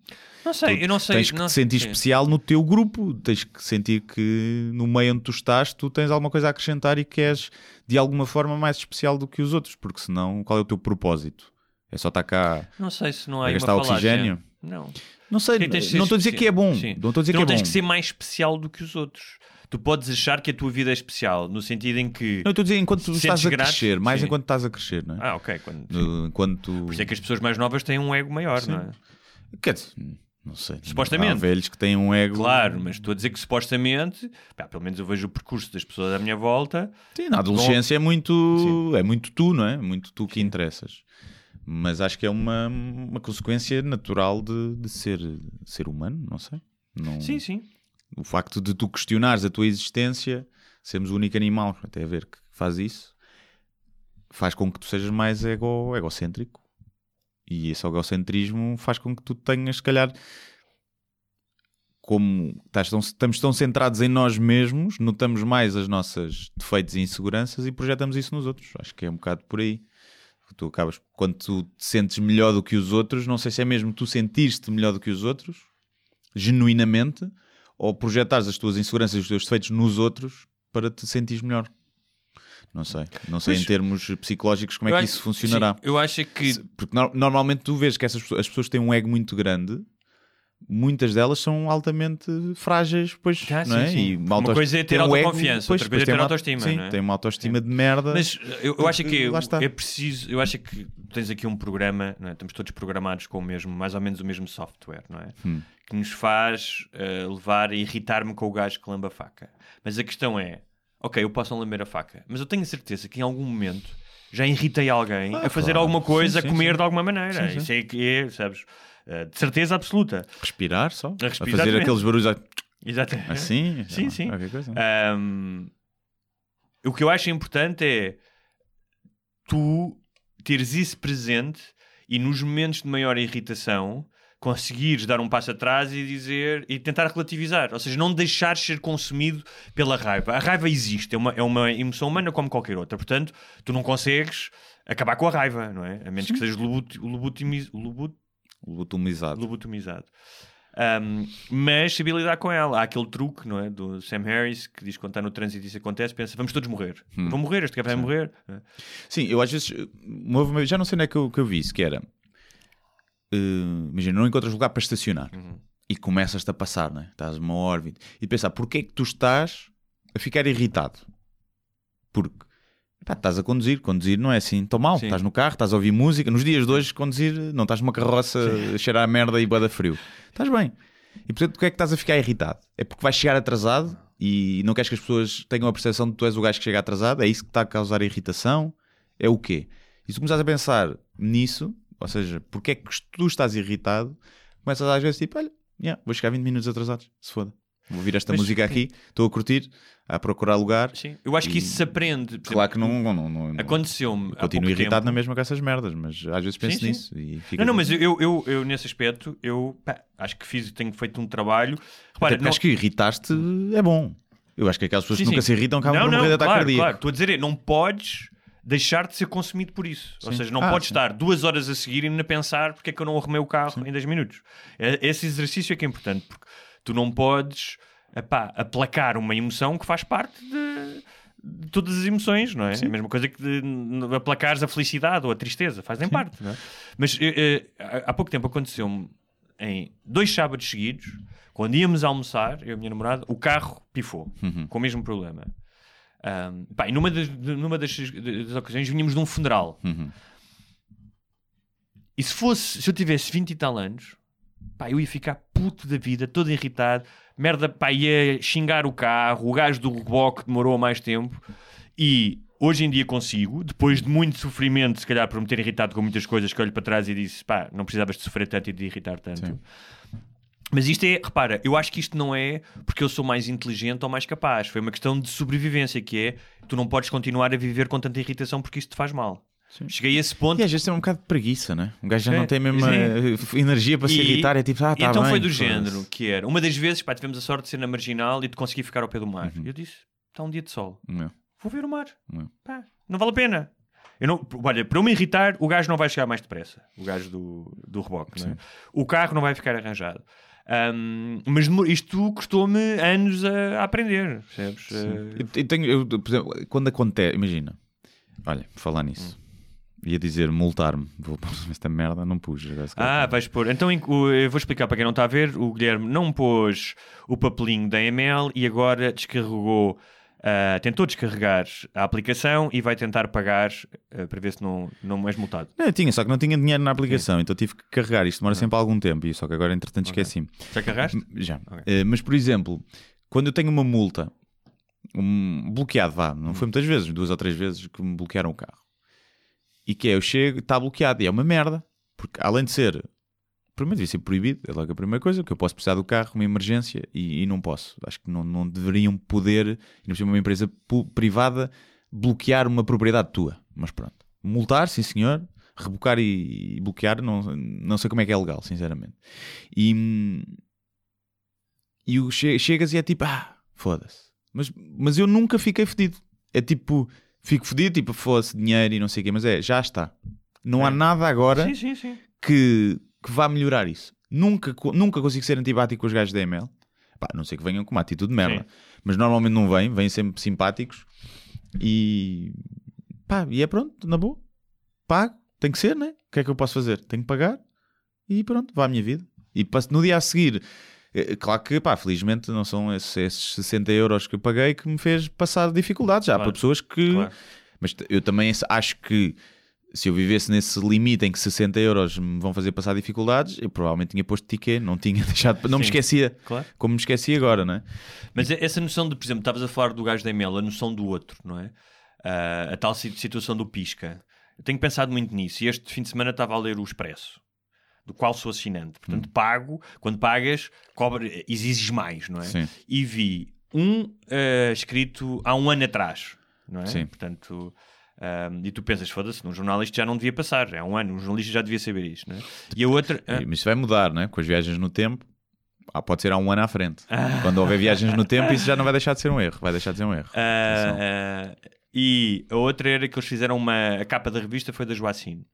S9: Não sei, eu não sei.
S1: tens que
S9: não
S1: te sentir
S9: sim.
S1: especial no teu grupo, tens que sentir que no meio onde tu estás, tu tens alguma coisa a acrescentar e que és de alguma forma mais especial do que os outros, porque senão qual é o teu propósito? É só estar cá
S9: Não sei se não há
S1: gastar oxigênio?
S9: Não.
S1: Não sei,
S9: tens
S1: não estou a dizer que é bom.
S9: Sim.
S1: Não estou a dizer
S9: Tu
S1: que é
S9: tens
S1: bom.
S9: que ser mais especial do que os outros. Tu podes achar que a tua vida é especial, no sentido em que.
S1: Não, estou a dizer enquanto tu estás a
S9: grato?
S1: crescer, mais
S9: Sim.
S1: enquanto estás a crescer, não é?
S9: Ah, ok. Quando...
S1: No- Enquanto.
S9: Por isso é que as pessoas mais novas têm um ego maior, não é?
S1: Quer dizer, não sei.
S9: Supostamente.
S1: Há velhos que têm um ego.
S9: Claro, mas estou a dizer que supostamente, pá, pelo menos eu vejo o percurso das pessoas à minha volta.
S1: Sim, na adolescência é muito, é muito tu, não é? Muito tu que interessas. Mas acho que é uma, uma consequência natural de, de ser, ser humano, não sei. Não,
S9: Sim, sim.
S1: O facto de tu questionares a tua existência, sermos o único animal tem a ver que faz isso, faz com que tu sejas mais ego, egocêntrico. E esse egocentrismo faz com que tu tenhas, se calhar, como estás tão- estamos tão centrados em nós mesmos, notamos mais as nossas defeitos e inseguranças e projetamos isso nos outros. Acho que é um bocado por aí. Tu acabas, quando tu te sentes melhor do que os outros, não sei se é mesmo tu sentiste melhor do que os outros, genuinamente, ou projetares as tuas inseguranças e os teus defeitos nos outros para te sentires melhor. Não sei. Não sei
S9: Pois,
S1: em termos psicológicos como é que
S9: acho-
S1: isso funcionará.
S9: sim, eu acho que.
S1: Porque no- normalmente tu vês que essas as pessoas têm um ego muito grande, muitas delas são altamente frágeis, pois,
S9: Ah,
S1: não é?
S9: sim, sim.
S1: E
S9: Uma coisa é ter
S1: têm um ego,
S9: autoconfiança, outra coisa é ter
S1: uma-
S9: autoestima,
S1: Sim,
S9: é?
S1: tem uma autoestima de merda.
S9: Mas eu, eu acho que é preciso, eu acho que tens aqui um programa, é? estamos todos programados com o mesmo, mais ou menos o mesmo software, não é?
S1: Hum.
S9: Que nos faz eh, levar a irritar-me com o gajo que lamba a faca. Mas a questão é, ok, eu posso não lamber a faca, mas eu tenho a certeza que em algum momento já irritei alguém
S1: Ah,
S9: a fazer
S1: claro.
S9: alguma coisa,
S1: Sim,
S9: a
S1: sim,
S9: comer
S1: sim.
S9: de alguma maneira.
S1: Sim, sim.
S9: Isso é que é, sabes? Eh, de certeza absoluta.
S1: Respirar só.
S9: A
S1: A,
S9: respirar,
S1: fazer
S9: exatamente.
S1: aqueles barulhos a-
S9: Exatamente.
S1: assim.
S9: Sim, sim. Ahm, o que eu acho importante é tu teres isso presente e nos momentos de maior irritação conseguires dar um passo atrás e dizer e tentar relativizar, ou seja, não deixar ser consumido pela raiva. A raiva existe, é uma, é uma emoção humana como qualquer outra, portanto, tu não consegues acabar com a raiva, não é? A menos que sejas lobut- lobutimiz- lobut-
S1: Lobotomizado.
S9: lobotomizado. Um, mas saber lidar com ela. Há aquele truque, não é? Do Sam Harris que diz que quando está no trânsito e isso acontece, pensa: vamos todos morrer.
S1: Hum.
S9: Vão morrer, este cara vai morrer.
S1: Sim, eu às vezes uma- já não sei onde é que eu, que eu vi isso, que era eh, imagina, não encontras lugar para estacionar
S9: Uhum.
S1: e começas-te a passar, né? estás uma órbita e pensar, porquê é que tu estás a ficar irritado? Porque pá, estás a conduzir, conduzir não é assim tão mal,
S9: Sim.
S1: estás no carro, estás a ouvir música, nos dias de hoje conduzir não estás numa carroça a cheirar a merda e boa frio, estás bem. E portanto, porquê é que estás a ficar irritado? É porque vais chegar atrasado e não queres que as pessoas tenham a percepção de que tu és o gajo que chega atrasado? É isso que está a causar irritação? É o quê? E se começares a pensar nisso, ou seja, porque é que tu estás irritado, começas às vezes tipo, olha, yeah, vou chegar 20 minutos atrasados, se foda. Vou ouvir esta
S9: Mas-
S1: música aqui, estou a curtir, a procurar lugar.
S9: Sim. Eu acho que
S1: E-
S9: isso se aprende.
S1: Claro que não, não, não, não
S9: Aconteceu-me.
S1: continuo irritado
S9: tempo-
S1: na mesma com essas merdas, mas às vezes penso
S9: Sim, sim.
S1: nisso e
S9: Não, não, mas eu, eu, eu, nesse aspecto, eu pá, acho que fiz, tenho feito um trabalho. Repara,
S1: porque acho que irritaste é bom. Eu acho que aquelas pessoas
S9: Sim,
S1: que nunca
S9: sim.
S1: se irritam acabam
S9: não,
S1: por
S9: não,
S1: morrer de ataque
S9: claro,
S1: cardíaco.
S9: claro. Estou a dizer, é, não podes deixar de ser consumido por isso. Ou
S1: Sim.
S9: seja, não
S1: Ah,
S9: podes
S1: sim.
S9: estar duas horas a seguir e ainda pensar porque é que eu não arrumei o carro em 10 minutos. É- Esse exercício é que é importante, porque tu não podes epá, aplacar uma emoção que faz parte de, de todas as emoções, não é? É a mesma coisa que de, de aplacares a felicidade ou a tristeza, fazem parte, não é? Mas eh, eh, há pouco tempo aconteceu-me em dois sábados seguidos, quando íamos almoçar, eu e a minha namorada, o carro pifou,
S1: Uhum.
S9: com o mesmo problema. Um, pá, e numa das, numa das, das ocasiões vinhamos de um funeral.
S1: Uhum.
S9: E se fosse, se eu tivesse 20 e tal anos, pá, eu ia ficar puto da vida, todo irritado, merda, pá, ia xingar o carro, o gajo do reboque demorou mais tempo. E hoje em dia consigo, depois de muito sofrimento, se calhar por me ter irritado com muitas coisas, que olho para trás e disse, pá, não precisavas de sofrer tanto e de irritar tanto.
S1: Sim.
S9: Mas isto é, repara, eu acho que isto não é porque eu sou mais inteligente ou mais capaz. Foi uma questão de sobrevivência, que é tu não podes continuar a viver com tanta irritação porque isto te faz mal. Cheguei a esse ponto.
S1: E às vezes tem um bocado de preguiça, né? Um gajo já
S9: É,
S1: não tem mesmo
S9: sim.
S1: eh, energia para se irritar. É tipo, ah, tá
S9: então
S1: bem,
S9: foi do género que era. Uma das vezes, pá, tivemos a sorte de ser na marginal e de conseguir ficar ao pé do mar.
S1: Uhum.
S9: E eu disse: está um dia de sol,
S1: Não.
S9: vou ver o mar.
S1: Não.
S9: Pá, não vale a pena. Eu não, olha, para eu me irritar, o gajo não vai chegar mais depressa. O gajo do, do reboque. não é? O carro não vai ficar arranjado. Ahm, mas isto custou-me anos a, a aprender. Percebes? Eh,
S1: Eu, eu tenho, eu, por exemplo, quando acontece, imagina, olha, falar nisso, ia dizer multar-me, vou pôr esta merda, não pus.
S9: Ah, vais pôr. Então eu vou explicar para quem não está a ver. O Guilherme não pôs o papelinho da ML e agora descarregou. ah, tentou descarregar a aplicação e vai tentar pagar ah, para ver se não, não és multado.
S1: Não, tinha, só que não tinha dinheiro na aplicação, então tive que carregar. Isto demora sempre algum tempo, e só que agora, entretanto, esqueci-me.
S9: Já carregaste?
S1: Já.
S9: Ok.
S1: Eh, mas, por exemplo, quando eu tenho uma multa, um bloqueado, vá, não foi muitas vezes, duas ou três vezes que me bloquearam o carro. E que é, eu chego e está bloqueado, e é uma merda, porque além de ser, primeiro devia ser proibido, é logo a primeira coisa, que eu posso precisar do carro, uma emergência, e, e não posso. Acho que não, não deveriam poder, por cima uma empresa privada, bloquear uma propriedade tua. Mas pronto. Multar, sim senhor, rebocar e, e bloquear, não, não sei como é que é legal, sinceramente. E, e o che- chegas e é tipo, ah, foda-se. Mas, mas eu nunca fiquei fedido. É tipo, fico fedido, tipo, foda-se, dinheiro e não sei o quê, mas é, já está. Não há
S9: É.
S1: nada agora
S9: Sim, sim, sim.
S1: que, que vá melhorar isso. Nunca, nunca consigo ser antipático com os gajos da ML. Pá, a não sei que venham com uma atitude de merda. Mas normalmente não vêm, vêm sempre simpáticos. E pá, e é pronto, na boa. Pago, tem que ser, né? O que é que eu posso fazer? Tenho que pagar e pronto, vá à minha vida. E passo- no dia a seguir, claro que, pá, felizmente não são esses, esses 60 euros que eu paguei que me fez passar dificuldades. Já há
S9: Claro.
S1: para pessoas que.
S9: Claro.
S1: Mas eu também acho que se eu vivesse nesse limite em que 60 euros me vão fazer passar dificuldades, eu provavelmente tinha posto ticket, não tinha deixado, não me
S9: Sim.
S1: esquecia,
S9: Claro.
S1: como me esqueci agora, não é?
S9: Mas essa noção de, por exemplo, estavas a falar do gajo da ML, a noção do outro, não é? Ah, a tal si- situação do pisca. Eu tenho pensado muito nisso e este fim de semana estava a ler o Expresso, do qual sou assinante.
S1: Hum.
S9: Portanto, pago, quando pagas, cobra, exiges mais, não é?
S1: Sim.
S9: E vi um ah, escrito há um ano atrás, não é?
S1: Sim.
S9: Portanto, ah, e tu pensas, foda-se, num jornal isto já não devia passar, é um ano, um jornalista já devia saber isto, não é? E a outra. ah,
S1: Mas isso vai mudar, não é? Com as viagens no tempo, ah, pode ser há um ano à frente. Quando houver viagens no tempo, isso já não vai deixar de ser um erro, vai deixar de ser um erro.
S9: Ah, ah, e a outra era que eles fizeram uma. A capa da revista foi da Joacine.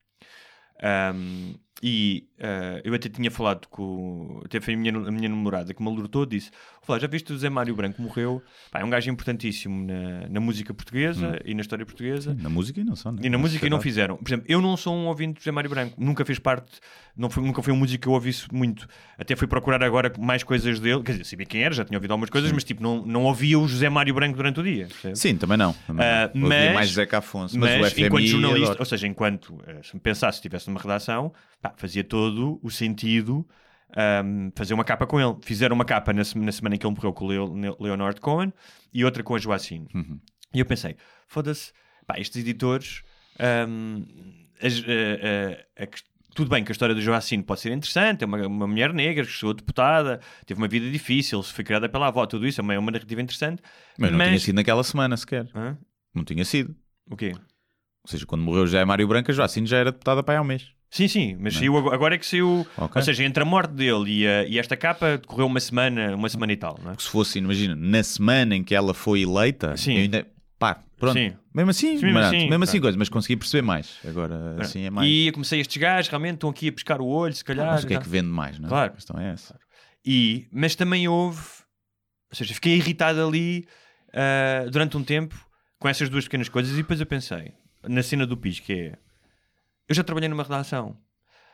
S9: Ahm, e ah, eu até tinha falado com. Até foi a minha, a minha namorada que me alertou. Disse: Olá, já viste o Zé Mário Branco morreu? Pá, é um gajo importantíssimo na, na música portuguesa e na história portuguesa.
S1: Na música e não só, né?
S9: E na música e não fizeram. Por exemplo, eu não sou um ouvinte de José Mário Branco. Nunca fez parte, não foi, nunca foi um músico que eu ouvisse muito. Até fui procurar agora mais coisas dele. Quer dizer, sabia quem era, já tinha ouvido algumas coisas, mas tipo, não, não ouvia o José Mário Branco durante o dia. percebes?
S1: Sim, também não. Também
S9: Ah,
S1: não. Ouvia
S9: mas-
S1: mais Zeca Afonso, mas,
S9: Mas,
S1: o FMI
S9: enquanto jornalista, ou seja, enquanto eh, se me pensasse, se estivesse numa redação, pá, fazia todo o sentido ahm, fazer uma capa com ele. Fizeram uma capa na, na semana em que ele morreu com o Leo, Leonard Cohen e outra com a Joacine.
S1: Uhum.
S9: E eu pensei, foda-se, pá, estes editores. as- eh, eh, a quest- tudo bem que a história do Joacine pode ser interessante, é uma, uma mulher negra que chegou deputada, teve uma vida difícil, foi criada pela avó, tudo isso é uma, é uma narrativa interessante.
S1: Mas não tinha sido naquela semana sequer.
S9: Hã?
S1: Não tinha sido.
S9: O quê?
S1: Ou seja, quando morreu já é Mário Branca, Joacine já era deputada para aí há um mês.
S9: Sim, sim, mas saiu agora, é que saiu.
S1: Ok.
S9: Ou seja, entre a morte dele e, a- e esta capa decorreu uma semana, uma semana e tal, não é?
S1: Se fosse, imagina, na semana em que ela foi eleita,
S9: Sim.
S1: eu ainda. Pá, pronto.
S9: Sim.
S1: Mesmo assim,
S9: Sim, mesmo
S1: barato.
S9: assim,
S1: mesmo assim, coisa, mas consegui perceber mais. Agora, assim é mais.
S9: E eu comecei estes gajos, realmente estão aqui a pescar o olho, se calhar.
S1: mas o que é que vende mais, não é?
S9: Claro.
S1: A questão é essa.
S9: E, mas também houve. Ou seja, fiquei irritado ali ah, durante um tempo com essas duas pequenas coisas e depois eu pensei, na cena do PIS, que é. Eu já trabalhei numa redação.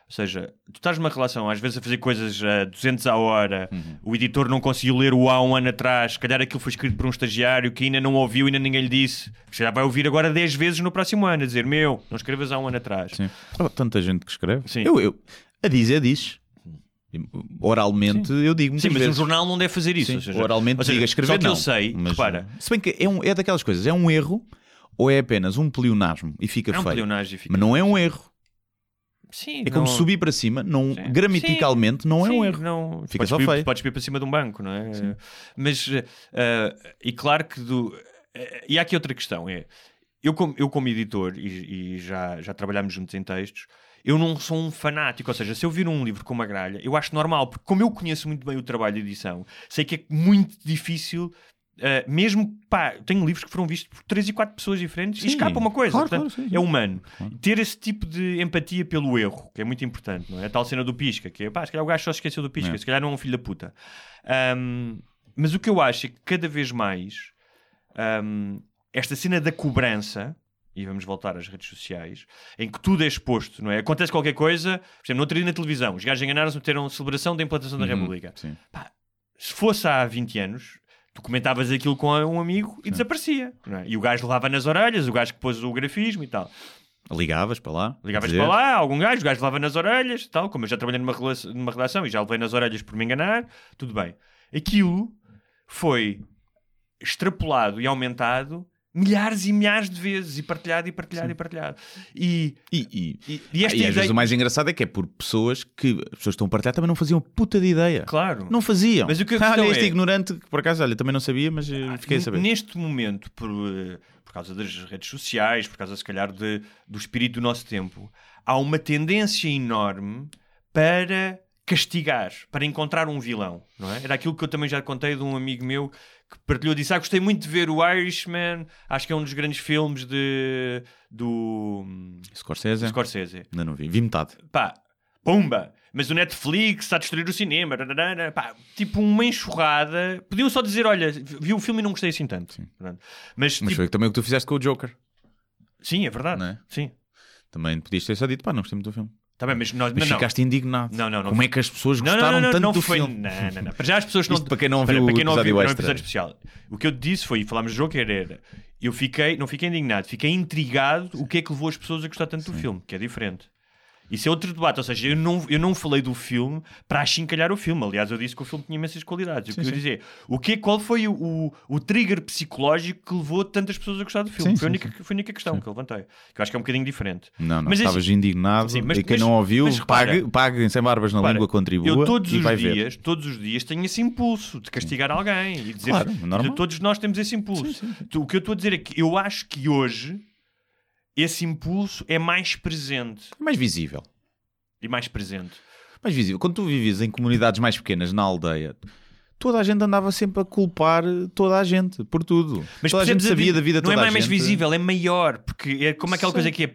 S9: Ou seja, tu estás numa relação, às vezes a fazer coisas a 200 à hora,
S1: Uhum.
S9: o editor não conseguiu ler o há um ano atrás, se calhar aquilo foi escrito por um estagiário que ainda não ouviu, ainda ninguém lhe disse. Se calhar vai ouvir agora 10 vezes no próximo ano, a dizer: Meu, não escrevas há um ano atrás.
S1: Sim. Oh, tanta gente que escreve.
S9: Sim.
S1: Eu, eu, a dizer diz. Oralmente eu digo
S9: Sim, mas um
S1: vezes.
S9: jornal não deve fazer isso.
S1: Sim,
S9: ou seja,
S1: oralmente
S9: ou seja,
S1: diga escrever
S9: Só que
S1: não.
S9: eu sei,
S1: mas,
S9: repara,
S1: Se bem que é, um, é daquelas coisas, é um erro ou é apenas um pleonasmo e fica
S9: é um
S1: feio.
S9: e fica-
S1: Mas não é um erro.
S9: Sim,
S1: É como
S9: não-
S1: subir para cima, não,
S9: Sim.
S1: gramaticalmente não é
S9: Sim,
S1: um erro.
S9: Não,
S1: Fica
S9: podes
S1: só
S9: subir,
S1: feio.
S9: Podes subir para cima de um banco, não é? Mas, eh, e claro que do. eh, e há aqui outra questão: é. Eu, como, eu como editor, e, e já, já trabalhámos juntos em textos, eu não sou um fanático. Ou seja, se eu vir um livro com uma gralha, eu acho normal, porque como eu conheço muito bem o trabalho de edição, sei que é muito difícil. Eh, mesmo, pá, tenho livros que foram vistos por três e quatro pessoas diferentes
S1: Sim,
S9: e escapa uma coisa.
S1: claro,
S9: portanto,
S1: claro, sim,
S9: é humano. Ter esse tipo de empatia pelo erro, que é muito importante, não é? A tal cena do pisca, que é pá, se calhar o gajo só se esqueceu do pisca,
S1: É.
S9: se calhar não é um filho da puta. Ahm, mas o que eu acho é que cada vez mais ahm, esta cena da cobrança. E vamos voltar às redes sociais, em que tudo é exposto, não é? Acontece qualquer coisa, por exemplo, no outro dia na televisão, os gajos enganaram-se, meteram celebração da implantação da
S1: Uhum,
S9: República.
S1: sim.
S9: Se fosse há 20 anos, tu comentavas aquilo com um amigo e desaparecia. não é? E o gajo levava nas orelhas, o gajo que pôs o grafismo e tal.
S1: Ligavas para lá.
S9: Ligavas para lá, algum gajo, o gajo levava nas orelhas, tal, como eu já trabalhei numa, relação- numa redação e já levei nas orelhas por me enganar, tudo bem. Aquilo foi extrapolado e aumentado milhares e milhares de vezes, e partilhado, e partilhado, e partilhado. E,
S1: E, e,
S9: e, esta
S1: Ah, e às
S9: ideia...
S1: vezes o mais engraçado é que é por pessoas que as pessoas que estão a partilhar também não faziam puta de ideia.
S9: Claro.
S1: Não faziam.
S9: Mas o que a
S1: ah, olha, este
S9: é-
S1: ignorante, que por acaso, olha, também não sabia, mas eh, fiquei a saber.
S9: Neste momento, por, eh, por causa das redes sociais, por causa, se calhar, de, do espírito do nosso tempo, há uma tendência enorme para castigar, para encontrar um vilão, não é? Era aquilo que eu também já contei de um amigo meu que partilhou, disse, ah, gostei muito de ver o Irishman, acho que é um dos grandes filmes de, do
S1: Scorsese?
S9: Scorsese.
S1: Ainda não vi. Vi metade.
S9: Pá, pumba! Mas o Netflix está a destruir o cinema. Pá, tipo uma enxurrada. Podiam só dizer: olha, vi o filme e não gostei assim tanto. Pronto. Mas,
S1: Mas
S9: tipo,
S1: foi também o que tu fizeste com o Joker.
S9: sim, é verdade.
S1: É?
S9: Sim.
S1: Também podias ter só dito, pá, não gostei muito do filme.
S9: Tá bem, mas nós
S1: Mas
S9: não,
S1: ficaste indignado.
S9: Não, não, não.
S1: Como é que as pessoas
S9: não,
S1: gostaram
S9: não, não,
S1: tanto
S9: não
S1: do
S9: foi,
S1: filme?
S9: Não, não, não. Para já as pessoas não.
S1: Para quem não viu
S9: para
S1: o
S9: quem não viu, não,
S1: extra.
S9: episódio especial. O que eu disse foi, falámos de Joker, era. Eu fiquei, não fiquei indignado, fiquei intrigado o que é que levou as pessoas a gostar tanto do filme, que é diferente. Isso é outro debate, ou seja, eu não, eu não falei do filme para achincalhar o filme. Aliás, eu disse que o filme tinha imensas qualidades. O que eu ia dizer, o que, qual foi o, o, o trigger psicológico que levou tantas pessoas a gostar do filme?
S1: Sim,
S9: foi, a
S1: sim,
S9: única, foi a única questão que eu levantei. Que eu acho que é um bocadinho diferente.
S1: Não, não,
S9: Mas
S1: estavas
S9: assim-
S1: indignado.
S9: Sim, mas-
S1: e quem
S9: mas-
S1: não ouviu,
S9: mas repara-
S1: pague, pague sem barbas na
S9: Repara,
S1: língua, contribua
S9: Eu todos
S1: e
S9: os
S1: vai
S9: dias,
S1: ver.
S9: todos os dias tenho esse impulso de castigar alguém e dizer
S1: Claro, normal.
S9: todos nós temos esse impulso. Tu- O que eu estou a dizer é que eu acho que hoje esse impulso é mais presente
S1: É mais visível.
S9: e mais presente.
S1: Mais visível. Quando tu vives em comunidades mais pequenas, na aldeia, toda a gente andava sempre a culpar toda a gente por tudo.
S9: Mas
S1: toda a gente sabia da vida de
S9: Não é
S1: toda
S9: mais,
S1: gente.
S9: visível, é maior, porque é como aquela
S1: Sim.
S9: coisa que é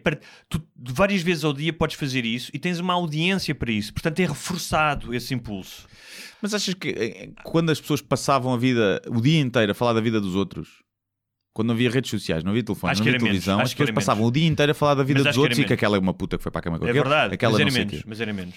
S9: tu várias vezes ao dia podes fazer isso e tens uma audiência para isso, portanto é reforçado esse impulso.
S1: Mas achas que eh, quando as pessoas passavam a vida, o dia inteiro, a falar da vida dos outros, quando não havia redes sociais, não havia telefone,
S9: Acho
S1: não havia
S9: menos,
S1: televisão,
S9: acho
S1: as pessoas passavam
S9: menos.
S1: o dia inteiro a falar da vida
S9: Mas
S1: dos outros e que
S9: menos.
S1: aquela é uma puta que foi para a cama com
S9: É verdade,
S1: aquela
S9: mas era menos, mas era menos.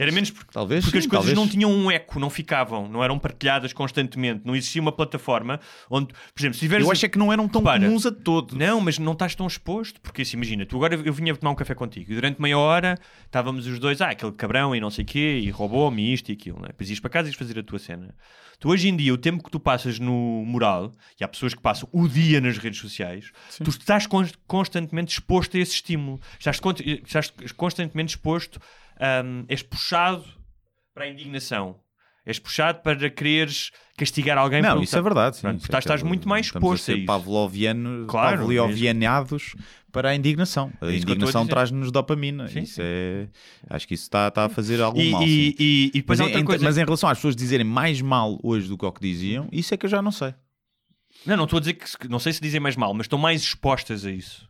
S9: Era menos porque,
S1: Talvez,
S9: porque as
S1: sim,
S9: coisas
S1: talvez.
S9: não tinham um eco, não ficavam, não eram partilhadas constantemente, não existia uma plataforma onde, por exemplo, se tiveres.
S1: Eu acho é que não eram tão
S9: Repara,
S1: comuns a todos.
S9: Não, mas não estás tão exposto, porque assim, imagina, tu agora eu vinha tomar um café contigo e durante meia hora estávamos os dois, ah, aquele cabrão e não sei o quê, e roubou-me isto e aquilo, né? depois ias para casa e ias fazer a tua cena. Tu hoje em dia, o tempo que tu passas no mural, e há pessoas que passam o dia nas redes sociais, tu estás con- constantemente exposto a esse estímulo, estás, con- estás constantemente exposto, hum, és puxado para a indignação. És puxado para quereres castigar alguém
S1: Não, isso é verdade. Sim,
S9: Pronto,
S1: Isso é
S9: estás, estás
S1: aquele-
S9: muito mais exposto a,
S1: a
S9: isso.
S1: pavloviano,
S9: Claro,
S1: pavlovianados para a indignação. A
S9: É
S1: indignação traz-nos dopamina.
S9: Sim,
S1: Isso é... Acho que isso está, está a fazer algum
S9: E,
S1: mal.
S9: e,
S1: sim.
S9: e, e
S1: mas, em,
S9: coisa.
S1: mas em relação às pessoas dizerem mais mal hoje do que o que diziam, isso é que eu já não sei.
S9: Não, não estou a dizer que- não sei se dizem mais mal, mas estão mais expostas a isso.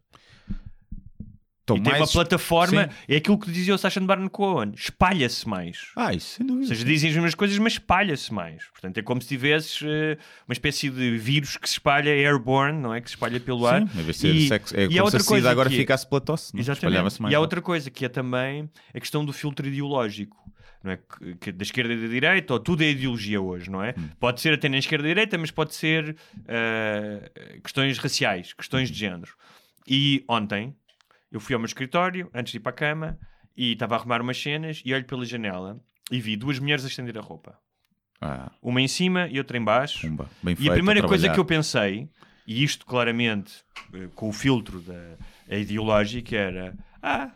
S1: Estão
S9: e tem
S1: mais...
S9: uma plataforma,
S1: Sim.
S9: é aquilo que dizia o Sacha Baron Cohen, espalha-se mais.
S1: Ah, isso sem dúvida.
S9: Ou seja, dizem as mesmas coisas, mas espalha-se mais. Portanto, é como se tivesses eh, uma espécie de vírus que se espalha airborne, não é? Que se espalha pelo ar.
S1: Sim, de ser
S9: E-
S1: sexo, é
S9: e
S1: como se
S9: outra
S1: a
S9: coisa
S1: agora
S9: que é-
S1: ficasse pela tosse. não é?
S9: Exatamente.
S1: Mais.
S9: E há
S1: não é?
S9: outra coisa que é também a questão do filtro ideológico. Não é? Que, que da esquerda e da direita, ou tudo é ideologia hoje, não é?
S1: Hum.
S9: Pode ser até na esquerda e direita, mas pode ser eh, questões raciais, questões de género. E ontem eu fui ao meu escritório, antes de ir para a cama, e estava a arrumar umas cenas e olho pela janela e vi duas mulheres a estender a roupa.
S1: Ah,
S9: Uma em cima e outra em baixo. E
S1: feito,
S9: a primeira coisa
S1: trabalhar.
S9: que eu pensei, e isto claramente eh, com o filtro da a ideológica, era: Ah,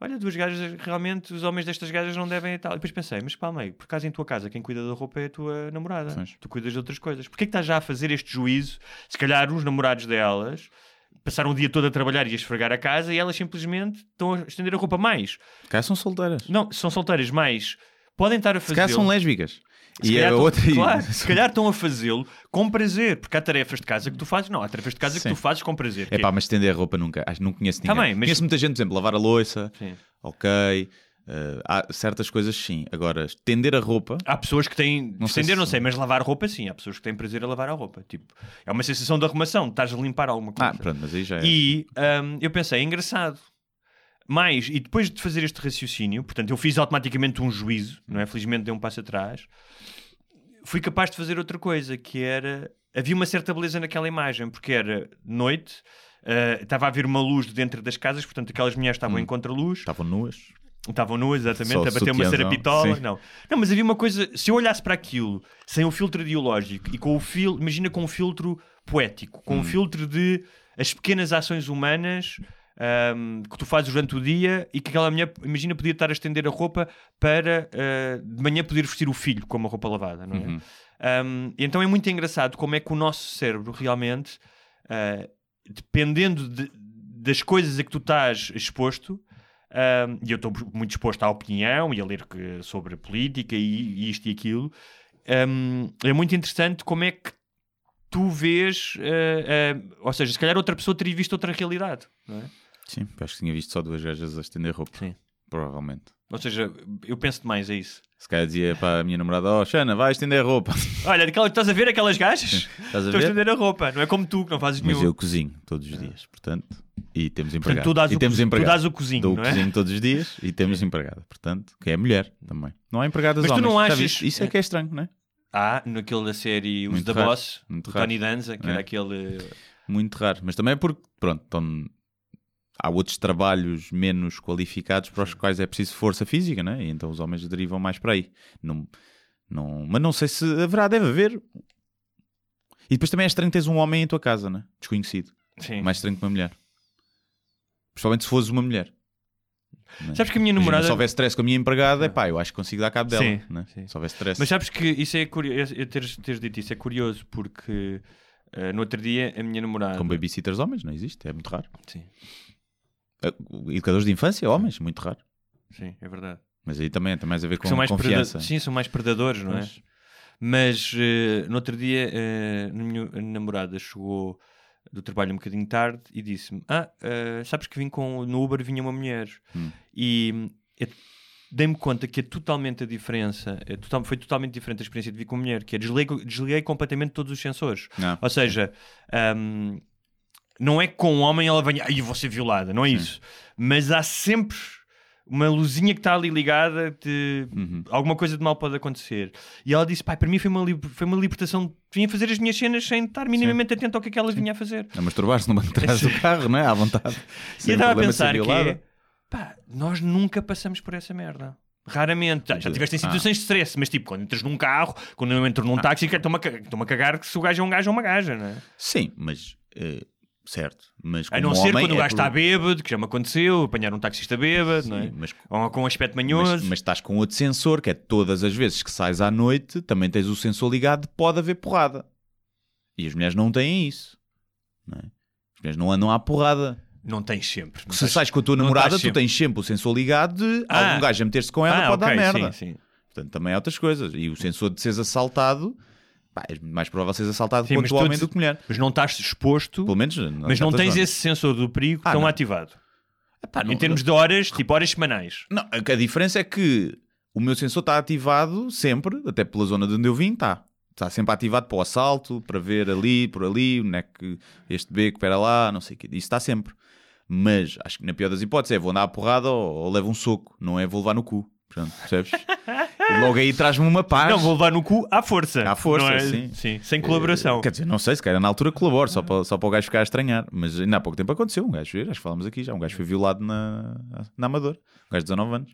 S9: olha, duas gajas, realmente os homens destas gajas não devem e tal. E depois pensei, mas calma aí, por acaso em tua casa quem cuida da roupa é a tua namorada.
S1: Pois.
S9: Tu cuidas de outras coisas. Porquê que estás já a fazer este juízo? Se calhar os namorados delas passaram o dia todo a trabalhar e a esfregar a casa e elas simplesmente estão a estender a roupa mais.
S1: Cá são solteiras.
S9: Não, são solteiras, mas podem estar a fazer.
S1: são lésbicas.
S9: Se
S1: E a
S9: estão-
S1: outra.
S9: claro, se calhar estão a fazê-lo com prazer, porque há tarefas de casa que tu fazes, não, há tarefas de casa
S1: Sim.
S9: que tu fazes com prazer.
S1: É pá, mas estender a roupa nunca. Acho, não conheço ninguém.
S9: Tá bem, mas-
S1: Conheço muita gente, por exemplo, lavar a louça,
S9: Sim.
S1: ok. Eh, há certas coisas sim. Agora, estender a roupa.
S9: Há pessoas que têm.
S1: Não sei
S9: estender,
S1: se-
S9: não sei, mas lavar roupa sim. Há pessoas que têm prazer a lavar a roupa. Tipo, é uma sensação de arrumação, estás a limpar alguma coisa.
S1: Ah, pronto, mas aí já é.
S9: E hum, eu pensei, é engraçado. Mais, e depois de fazer este raciocínio, portanto, eu fiz automaticamente um juízo, não é? Felizmente dei um passo atrás. Fui capaz de fazer outra coisa, que era. Havia uma certa beleza naquela imagem, porque era noite, eh, estava a haver uma luz de dentro das casas, portanto, aquelas mulheres estavam em contraluz.
S1: Estavam nuas.
S9: Estavam nuas, exatamente,
S1: Só
S9: a bater uma serapitola.
S1: sim.
S9: Não. não, mas havia uma coisa. Se eu olhasse para aquilo sem o filtro ideológico e com o filtro. Imagina com um filtro poético,
S1: Hum.
S9: com um filtro de as pequenas ações humanas ahm, que tu fazes durante o dia e que aquela mulher, imagina, podia estar a estender a roupa para ah, de manhã poder vestir o filho com uma roupa lavada, não é?
S1: Uhum.
S9: Um, então é muito engraçado como é que o nosso cérebro realmente, uh, dependendo de- das coisas a que tu estás exposto, um, e eu estou muito exposto à opinião e a ler que- sobre política e, e isto e aquilo, um, é muito interessante como é que tu vês, uh, uh, ou seja, se calhar outra pessoa teria visto outra realidade, não é?
S1: Sim, acho que tinha visto só duas gajas a estender roupa.
S9: Sim.
S1: Provavelmente.
S9: Ou seja, eu penso demais, é isso.
S1: Se calhar dizia para a minha namorada: Oh, Xana, vai estender a roupa.
S9: Olha, estás a ver aquelas gajas?
S1: Estás a
S9: Estão a estender a roupa, não é como tu que não fazes
S1: Mas
S9: nenhum.
S1: eu cozinho todos os dias, portanto, e temos
S9: Portanto,
S1: empregado.
S9: tu dás,
S1: e
S9: o,
S1: temos
S9: cozi- tu
S1: empregado.
S9: dás o cozinho,
S1: Dou
S9: não é?
S1: cozinho todos os dias e temos empregada, portanto, que é mulher também. Não há empregadas
S9: Mas tu
S1: homens.
S9: não
S1: Já
S9: achas-?
S1: Isso é que é estranho, não é?
S9: Há naquele da série Os da Boss. Tony Danza, que
S1: É.
S9: era aquele.
S1: Muito raro. Mas também é porque, pronto, estão- há outros trabalhos menos qualificados para os quais é preciso força física, não é? E então os homens derivam mais para aí. Não, não, mas não sei se haverá, deve haver. E depois também é estranho teres um homem em tua casa, não é? Desconhecido.
S9: Sim.
S1: Mais estranho que uma mulher. Principalmente se fores uma mulher. não é?
S9: Sabes que a minha
S1: Imagina,
S9: namorada.
S1: Se houver stress com a minha empregada, é pá, eu acho que consigo dar cabo dela.
S9: Sim,
S1: não é?
S9: sim.
S1: Se houver stress.
S9: Mas sabes que isso é curioso. Teres, teres dito isso é curioso porque eh, no outro dia a minha namorada.
S1: Com babysitters homens, não existe, é muito raro.
S9: Sim,
S1: Educadores de infância, homens, muito raro.
S9: sim, é verdade.
S1: Mas aí também tem mais a ver com
S9: Porque são mais
S1: confiança.
S9: Sim, são mais predadores, não é?
S1: Pois.
S9: Mas eh, no outro dia eh, a minha namorada chegou do trabalho um bocadinho tarde e disse-me: Ah, eh, sabes que vim com no Uber vinha uma mulher
S1: Hum.
S9: e dei-me conta que é totalmente a diferença, é total- foi totalmente diferente a experiência de vir com mulher, que é desliguei, desliguei completamente todos os sensores.
S1: Não.
S9: Ou seja, hum, não é com um homem ela venha, vou ser violada, não é isso. Mas há sempre uma luzinha que está ali ligada de
S1: Uhum.
S9: alguma coisa de mal pode acontecer. E ela disse: pai, para mim foi uma, foi uma libertação. Vinha fazer as minhas cenas sem estar minimamente atento ao que é que ela vinha a fazer.
S1: A masturbar-se no banco de trás do carro, não é? À vontade.
S9: E eu estava a pensar que é, pá, nós nunca passamos por essa merda. Raramente. Já, já tiveste em
S1: Ah.
S9: situações de stress, mas tipo, quando entras num carro, quando eu entro num táxi, que estou-me a, ca- estou-me a cagar que se o gajo é um gajo ou uma gaja, não é?
S1: Sim, mas... eh, certo. Mas
S9: A não ser quando o
S1: é
S9: gajo está bêbado, que já me aconteceu, apanhar um taxista bêbado, não é?
S1: Sim, mas,
S9: Ou com um aspecto manhoso.
S1: mas, mas estás com outro sensor, que é todas as vezes que sais à noite, também tens o sensor ligado, pode haver porrada. E as mulheres não têm isso. Não é? As mulheres não andam à porrada.
S9: Não tens sempre. não
S1: Se
S9: tens-
S1: sais com a tua
S9: não
S1: namorada,
S9: estás
S1: tu
S9: sempre.
S1: tens sempre o sensor ligado de
S9: Ah.
S1: algum gajo a meter-se com ela
S9: Ah,
S1: pode
S9: ok,
S1: dar merda.
S9: Sim, sim.
S1: Portanto, também há outras coisas. E o sensor de seres assaltado, pá, é mais provável seres assaltado
S9: Sim,
S1: quanto homem do que mulher.
S9: Mas não estás exposto,
S1: Pelo menos.
S9: mas não tens esse sensor do perigo
S1: Ah,
S9: tão
S1: não.
S9: ativado.
S1: Epá, não-
S9: Em termos de horas, tipo horas semanais.
S1: Não, a diferença é que o meu sensor está ativado sempre, até pela zona de onde eu vim, está. Está sempre ativado para o assalto, para ver ali, por ali, onde é que este beco, espera lá, não sei o quê. Isso está sempre. Mas acho que na pior das hipóteses é vou andar à porrada ou, ou levo um soco, não é vou levar no cu. Portanto, percebes? e logo aí traz-me uma paz.
S9: Não, vou levar no cu à força.
S1: À força,
S9: é?
S1: sim.
S9: Sem colaboração.
S1: Eh, Quer dizer, não sei, se calhar na altura colaboro, só para, só para o gajo ficar a estranhar. Mas ainda há pouco tempo aconteceu. Um gajo, acho que falámos aqui já, um gajo foi violado na, na Amador, um gajo de 19 anos.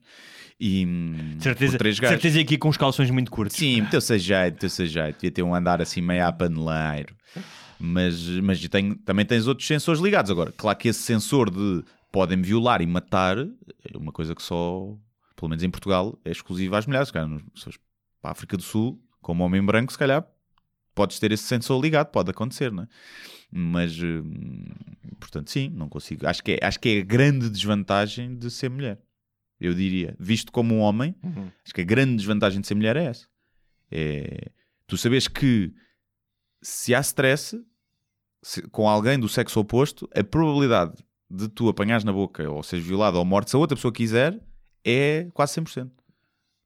S1: E hum,
S9: certeza,
S1: três gajos.
S9: certeza aqui com os calções muito curtos.
S1: Sim, meteu-se a jeito, meteu-se a jeito. Devia ter um andar assim meio a paneleiro. Mas, mas tem, também tens outros sensores ligados. Agora, claro que esse sensor de podem violar e matar, é uma coisa que só, pelo menos em Portugal, é exclusiva às mulheres. Se calhar, se para a África do Sul, como homem branco, se calhar podes ter esse sensor ligado, pode acontecer, não é? Mas, hum, portanto, sim, não consigo. Acho que, é, acho que é a grande desvantagem de ser mulher. Eu diria, visto como um homem,
S9: Uhum.
S1: acho que a grande desvantagem de ser mulher é essa. É tu sabes que se há stress se- com alguém do sexo oposto, a probabilidade de tu apanhares na boca ou seres violado ou morto, se a outra pessoa quiser, é quase 100%.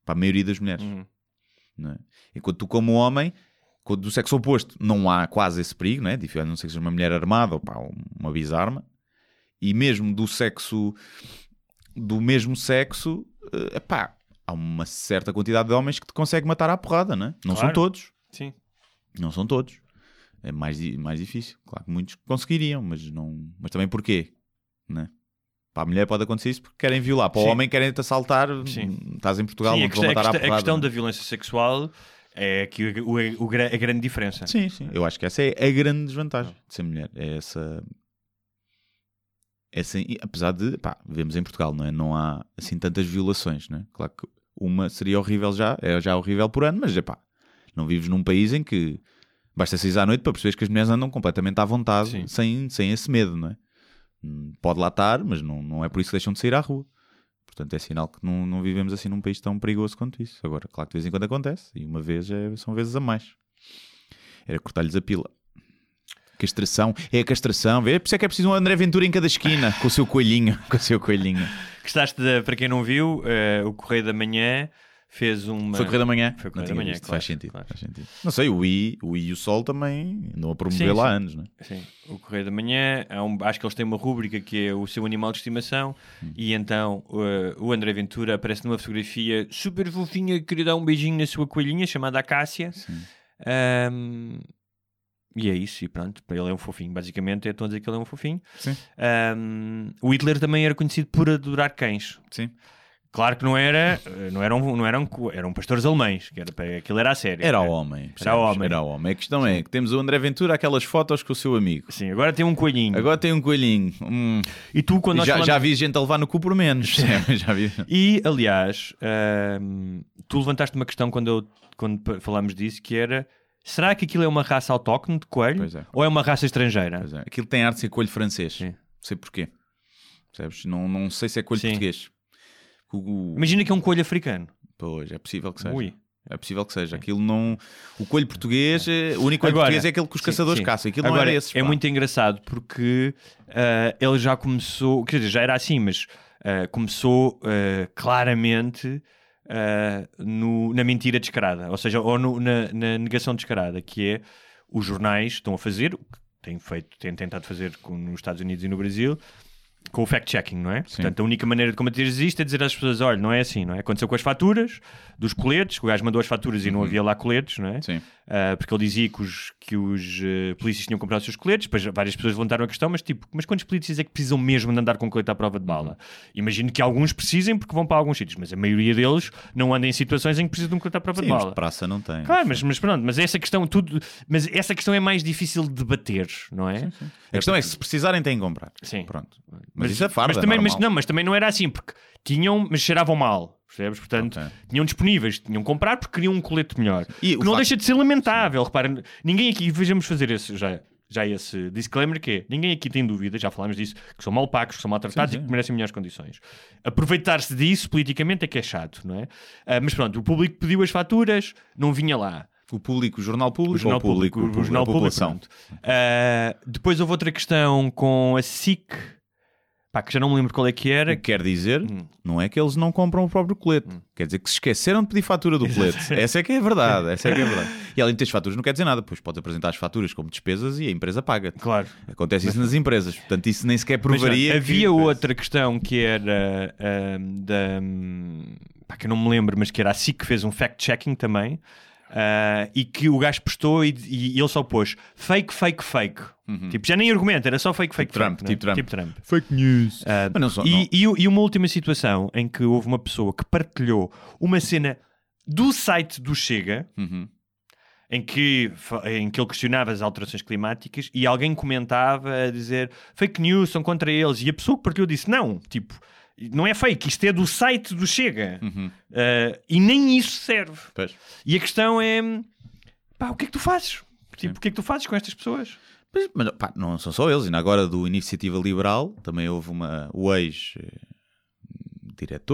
S1: Para a maioria das mulheres.
S9: Uhum.
S1: não é? Enquanto tu, como homem, quando do sexo oposto, não há quase esse perigo, não é? Difícil, a não ser que seja uma mulher armada ou pá, uma bisarma. E mesmo do sexo, do mesmo sexo, eh, pá, há uma certa quantidade de homens que te consegue matar à porrada, não é? Não são
S9: Claro.
S1: todos.
S9: Sim.
S1: Não são todos. É mais, mais difícil. Claro que muitos conseguiriam, mas, não... mas também porquê? Né? Para a mulher pode acontecer isso porque querem violar. Para o
S9: Sim.
S1: homem querem te assaltar.
S9: Sim.
S1: Estás em Portugal,
S9: Sim,
S1: não
S9: a
S1: te vão
S9: a
S1: matar à
S9: questão- a questão
S1: é?
S9: da violência sexual é aqui o, o- o a grande diferença.
S1: Sim, sim. Eu acho que essa é a grande desvantagem de ser mulher. É essa. essa apesar de, pá, vemos em Portugal, não é? Não há assim tantas violações, não é? Claro que uma seria horrível já, é já horrível por ano, mas é pá, não vives num país em que basta sair à noite para perceberes que as mulheres andam completamente à vontade,
S9: Sim.
S1: sem, sem esse medo, não é? Pode lá estar, mas não, não é por isso que deixam de sair à rua. Portanto, é sinal que não, não vivemos assim num país tão perigoso quanto isso. Agora, claro que de vez em quando acontece, e uma vez é- são vezes a mais. Era cortar-lhes a pila. Castração, é a castração, vê? Por isso é que é preciso um André Ventura em cada esquina, com o seu coelhinho, com o seu coelhinho.
S9: Gostaste, de, para quem não viu, eh, o Correio da Manhã fez uma.
S1: Foi correr da manhã?
S9: Foi
S1: Não
S9: Correio da Manhã, claro,
S1: faz, sentido,
S9: claro.
S1: faz sentido. Não sei, o I, o I e o Sol também andam a promover
S9: Sim,
S1: lá
S9: sim.
S1: há anos, não é?
S9: Sim, o Correio da Manhã, há um- acho que eles têm uma rúbrica que é o seu animal de estimação
S1: Hum.
S9: e então eh, o André Ventura aparece numa fotografia super fofinha, queria dar um beijinho na sua coelhinha chamada Acácia. Ahm, e é isso, e pronto, ele é um fofinho, basicamente, é estão a dizer que ele é um fofinho.
S1: Sim.
S9: Ahm, o Hitler também era conhecido por adorar cães.
S1: Sim.
S9: Claro que não era, eh, não eram, não eram, eram pastores alemães, que era, aquilo era a sério.
S1: Era o homem. percebes?
S9: homem.
S1: Era o homem. A questão é que temos o André Ventura, aquelas fotos com o seu amigo.
S9: Sim, agora tem um coelhinho.
S1: Agora tem um coelhinho. Hum.
S9: E tu, quando
S1: já,
S9: falamos-
S1: já vi gente a levar no cu por menos. já vi.
S9: E, aliás, ahm, tu levantaste uma questão quando, eu, quando falámos disso, que era, será que aquilo é uma raça autóctone de coelho?
S1: É.
S9: Ou é uma raça estrangeira?
S1: Pois é. Aquilo tem arte de ser coelho francês.
S9: Sim.
S1: Não sei porquê. Percebes? Não, não sei se é coelho
S9: Sim.
S1: português. O-
S9: Imagina que é um coelho africano.
S1: Pois, é possível que seja.
S9: Ui.
S1: É possível que seja. Aquilo não. O coelho português, é- o único coelho
S9: Agora-
S1: português é aquele que os caçadores
S9: sim.
S1: caçam. Aquilo
S9: Agora,
S1: não era esses.
S9: é
S1: pá.
S9: muito engraçado porque ah, ele já começou, quer dizer, já era assim, mas ah, começou ah, claramente no- na mentira descarada, ou seja, ou no- na, na negação descarada, que é os jornais estão a fazer, o que têm feito, têm tentado fazer com- nos Estados Unidos e no Brasil. Com o fact-checking, não é? Portanto, a única maneira de combater isto é dizer às pessoas: olha, não é assim, não é? Aconteceu com as faturas dos coletes, o gajo mandou as faturas e não havia lá coletes, não é?
S1: Uhum. Sim.
S9: Ah, porque ele dizia que os, que os eh, polícias tinham comprado os seus coletes, depois várias pessoas levantaram a questão, mas tipo, mas quantos polícias é que precisam mesmo de andar com colete à prova de bala? Imagino que alguns precisem porque vão para alguns sítios, mas a maioria deles não anda em situações em que precisam de um colete à prova
S1: Sim,
S9: de bala.
S1: praça não tem.
S9: Claro, mas, mas pronto, mas essa questão tudo, mas essa questão é mais difícil de debater, não é?
S1: A questão é que se precisarem têm que comprar.
S9: Sim.
S1: Pronto. Mas, isso é farda,
S9: mas também, mas, não, mas também não era assim, porque tinham, mas cheiravam mal. Percebes? Portanto,
S1: Ok.
S9: tinham disponíveis, tinham que comprar porque queriam um colete melhor.
S1: E
S9: que não
S1: facto-
S9: deixa de ser lamentável. Reparem, ninguém aqui, vejamos fazer esse, já, já esse disclaimer que é, ninguém aqui tem dúvida, já falámos disso, que são mal pagos, que são maltratados
S1: Sim,
S9: e que merecem melhores condições. Aproveitar-se disso politicamente é que é chato, não é? Ah, mas pronto, o público pediu as faturas, não vinha lá.
S1: O público, o jornal público,
S9: O jornal
S1: público,
S9: público, o jornal
S1: a
S9: público,
S1: população.
S9: pronto. Ah, depois houve outra questão com a SIC, pá, que já não me lembro qual é que era.
S1: O que quer dizer,
S9: Hum.
S1: não é que eles não compram o próprio colete. Quer dizer que se esqueceram de pedir fatura do colete. Essa é que é verdade. Essa é que é verdade. E além de ter as faturas, não quer dizer nada. Pois pode apresentar as faturas como despesas e a empresa paga.
S9: Claro.
S1: Acontece isso nas empresas. Portanto, isso nem sequer
S9: Mas,
S1: provaria. que-
S9: havia outra questão que era ahm, da. hum, pá, que eu não me lembro, mas que era a SIC que fez um fact-checking também. Ah, e que o gajo postou e, e ele só pôs fake, fake, fake. Tipo, já nem argumento, era só fake, fake,
S1: Uhum. Trump,
S9: fake, né?
S1: tipo Trump.
S9: Trump.
S1: Fake news. Mas não só-
S9: e,
S1: não-
S9: e- e uma última situação em que houve uma pessoa que partilhou uma cena do site do Chega
S1: Uhum.
S9: em que, em que ele questionava as alterações climáticas e alguém comentava a dizer fake news são contra eles e a pessoa que partilhou disse não, tipo, não é fake, isto é do site do Chega Uh, e nem isso serve.
S1: Pois.
S9: E a questão é pá, o que é que tu fazes? Tipo, o que é que tu fazes com estas pessoas?
S1: Mas, mas, pá, não são só eles, ainda agora do Iniciativa Liberal também houve uma, o ex eh,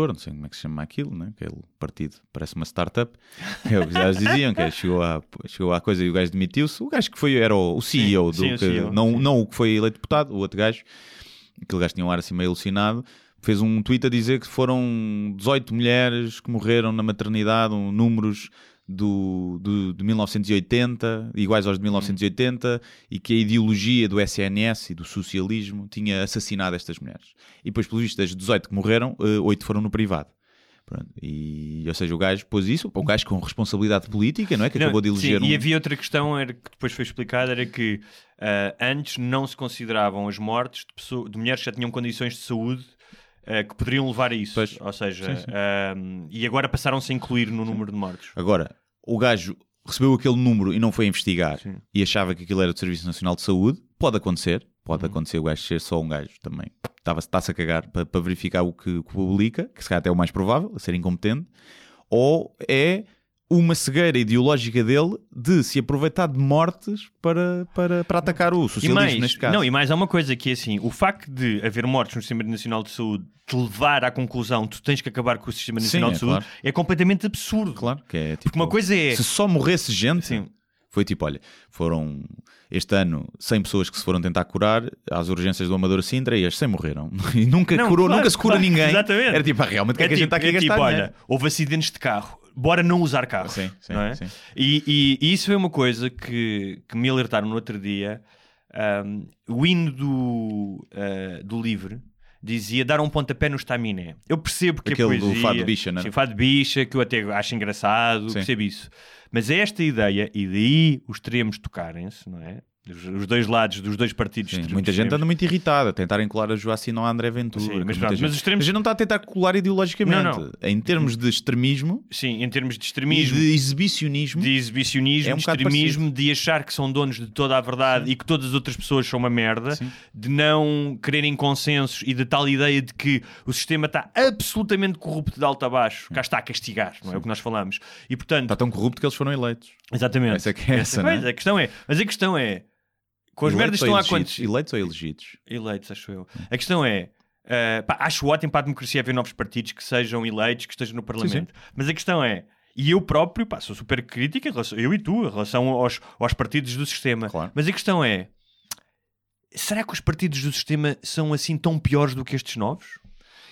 S1: não sei como é que se chama aquilo, né? aquele partido, parece uma startup, é o que eles diziam, que é, chegou, à, chegou à coisa e o gajo demitiu-se, o gajo que foi, era o, o CEO,
S9: Sim,
S1: do
S9: sim, o
S1: que-
S9: CEO,
S1: não,
S9: sim.
S1: não o que foi eleito deputado, o outro gajo, aquele gajo tinha um ar assim meio alucinado, fez um tweet a dizer que foram 18 mulheres que morreram na maternidade, um, números do, do, de 1980, iguais aos de 1980, e que a ideologia do SNS e do socialismo tinha assassinado estas mulheres. E depois, pelo visto, das 18 que morreram, eh, 8 foram no privado. Pronto. E, ou seja, o gajo pôs isso, um gajo com responsabilidade política, não é? Que
S9: Não,
S1: acabou de eleger
S9: sim,
S1: um...
S9: E havia outra questão era, que depois foi explicada: era que ah, antes não se consideravam as mortes de, pessoa- de mulheres que já tinham condições de saúde. Ah, que poderiam levar a isso,
S1: Pois.
S9: ou seja,
S1: Sim, sim.
S9: ah, e agora passaram-se a incluir no número de mortes.
S1: Agora, o gajo recebeu aquele número e não foi investigar
S9: Sim.
S1: e achava que aquilo era do Serviço Nacional de Saúde. Pode acontecer,
S9: Uhum.
S1: pode acontecer o gajo ser só um gajo também. Está-se a cagar para, para verificar o que, o que publica, que se calhar até é o mais provável, a ser incompetente, ou é uma cegueira ideológica dele de se aproveitar de mortes para, para, para atacar o socialismo
S9: mais,
S1: neste caso.
S9: não, e mais há uma coisa que é assim: o facto de haver mortes no Sistema Nacional de Saúde te levar à conclusão que tu tens que acabar com o Sistema
S1: Sim,
S9: Nacional
S1: é
S9: de Saúde
S1: claro.
S9: é completamente absurdo.
S1: Claro, que é tipo,
S9: Porque uma coisa é.
S1: Se só morresse gente,
S9: Sim.
S1: foi tipo, olha, foram este ano 100 pessoas que se foram tentar curar às urgências do Amador Sintra e as 100 morreram. E nunca,
S9: Não,
S1: curou,
S9: claro,
S1: nunca se cura
S9: claro,
S1: ninguém.
S9: exatamente.
S1: Era tipo, ah, realmente, o que é, que a gente está aqui a
S9: é
S1: gastar?
S9: tipo, olha, houve acidentes de carro, bora não usar carros.
S1: Sim, sim,
S9: não é?
S1: sim.
S9: E, e- e isso foi uma coisa que, que me alertaram no outro dia. Um, o hino do, uh, do Livre dizia dar um pontapé no estaminé. Eu percebo que
S1: Aquele
S9: a
S1: do
S9: poesia...
S1: Fado de Bicha, não é?
S9: Sim, Fado Bicha, que eu até acho engraçado,
S1: Sim.
S9: percebo isso. Mas é esta ideia, e daí os extremos tocarem-se, não é? Os, dois lados dos dois partidos.
S1: Sim,
S9: extremos-
S1: muita gente anda muito irritada a tentarem colar a Joacine ao André Ventura.
S9: Sim, mas pronto,
S1: gente-
S9: mas os extremos-
S1: a gente não está a tentar colar ideologicamente.
S9: Não, não.
S1: Em termos de extremismo
S9: Sim, em termos de extremismo.
S1: de exibicionismo,
S9: de exibicionismo,
S1: É um
S9: extremismo, de achar que são donos de toda a verdade e que todas as outras pessoas são uma merda,
S1: Sim.
S9: de não quererem consensos e de tal ideia de que o sistema está absolutamente corrupto de alto a baixo, cá está a castigar, não é o que nós falamos. E portanto,
S1: está tão corrupto que eles foram eleitos.
S9: exatamente.
S1: Essa que é essa, não é?
S9: a questão é, mas a questão é, com as
S1: Eleitos
S9: merdas estão a
S1: elegidos?
S9: acontecer.
S1: Eleitos ou elegidos?
S9: Eleitos, acho eu. A questão é. uh, pá, acho ótimo para a democracia haver novos partidos que sejam eleitos, que estejam no Parlamento. Mas a questão é. E eu próprio, pá, sou super crítico, em relação, eu e tu, em relação aos, aos partidos do sistema.
S1: Claro.
S9: Mas a questão é: será que os partidos do sistema são assim tão piores do que estes novos?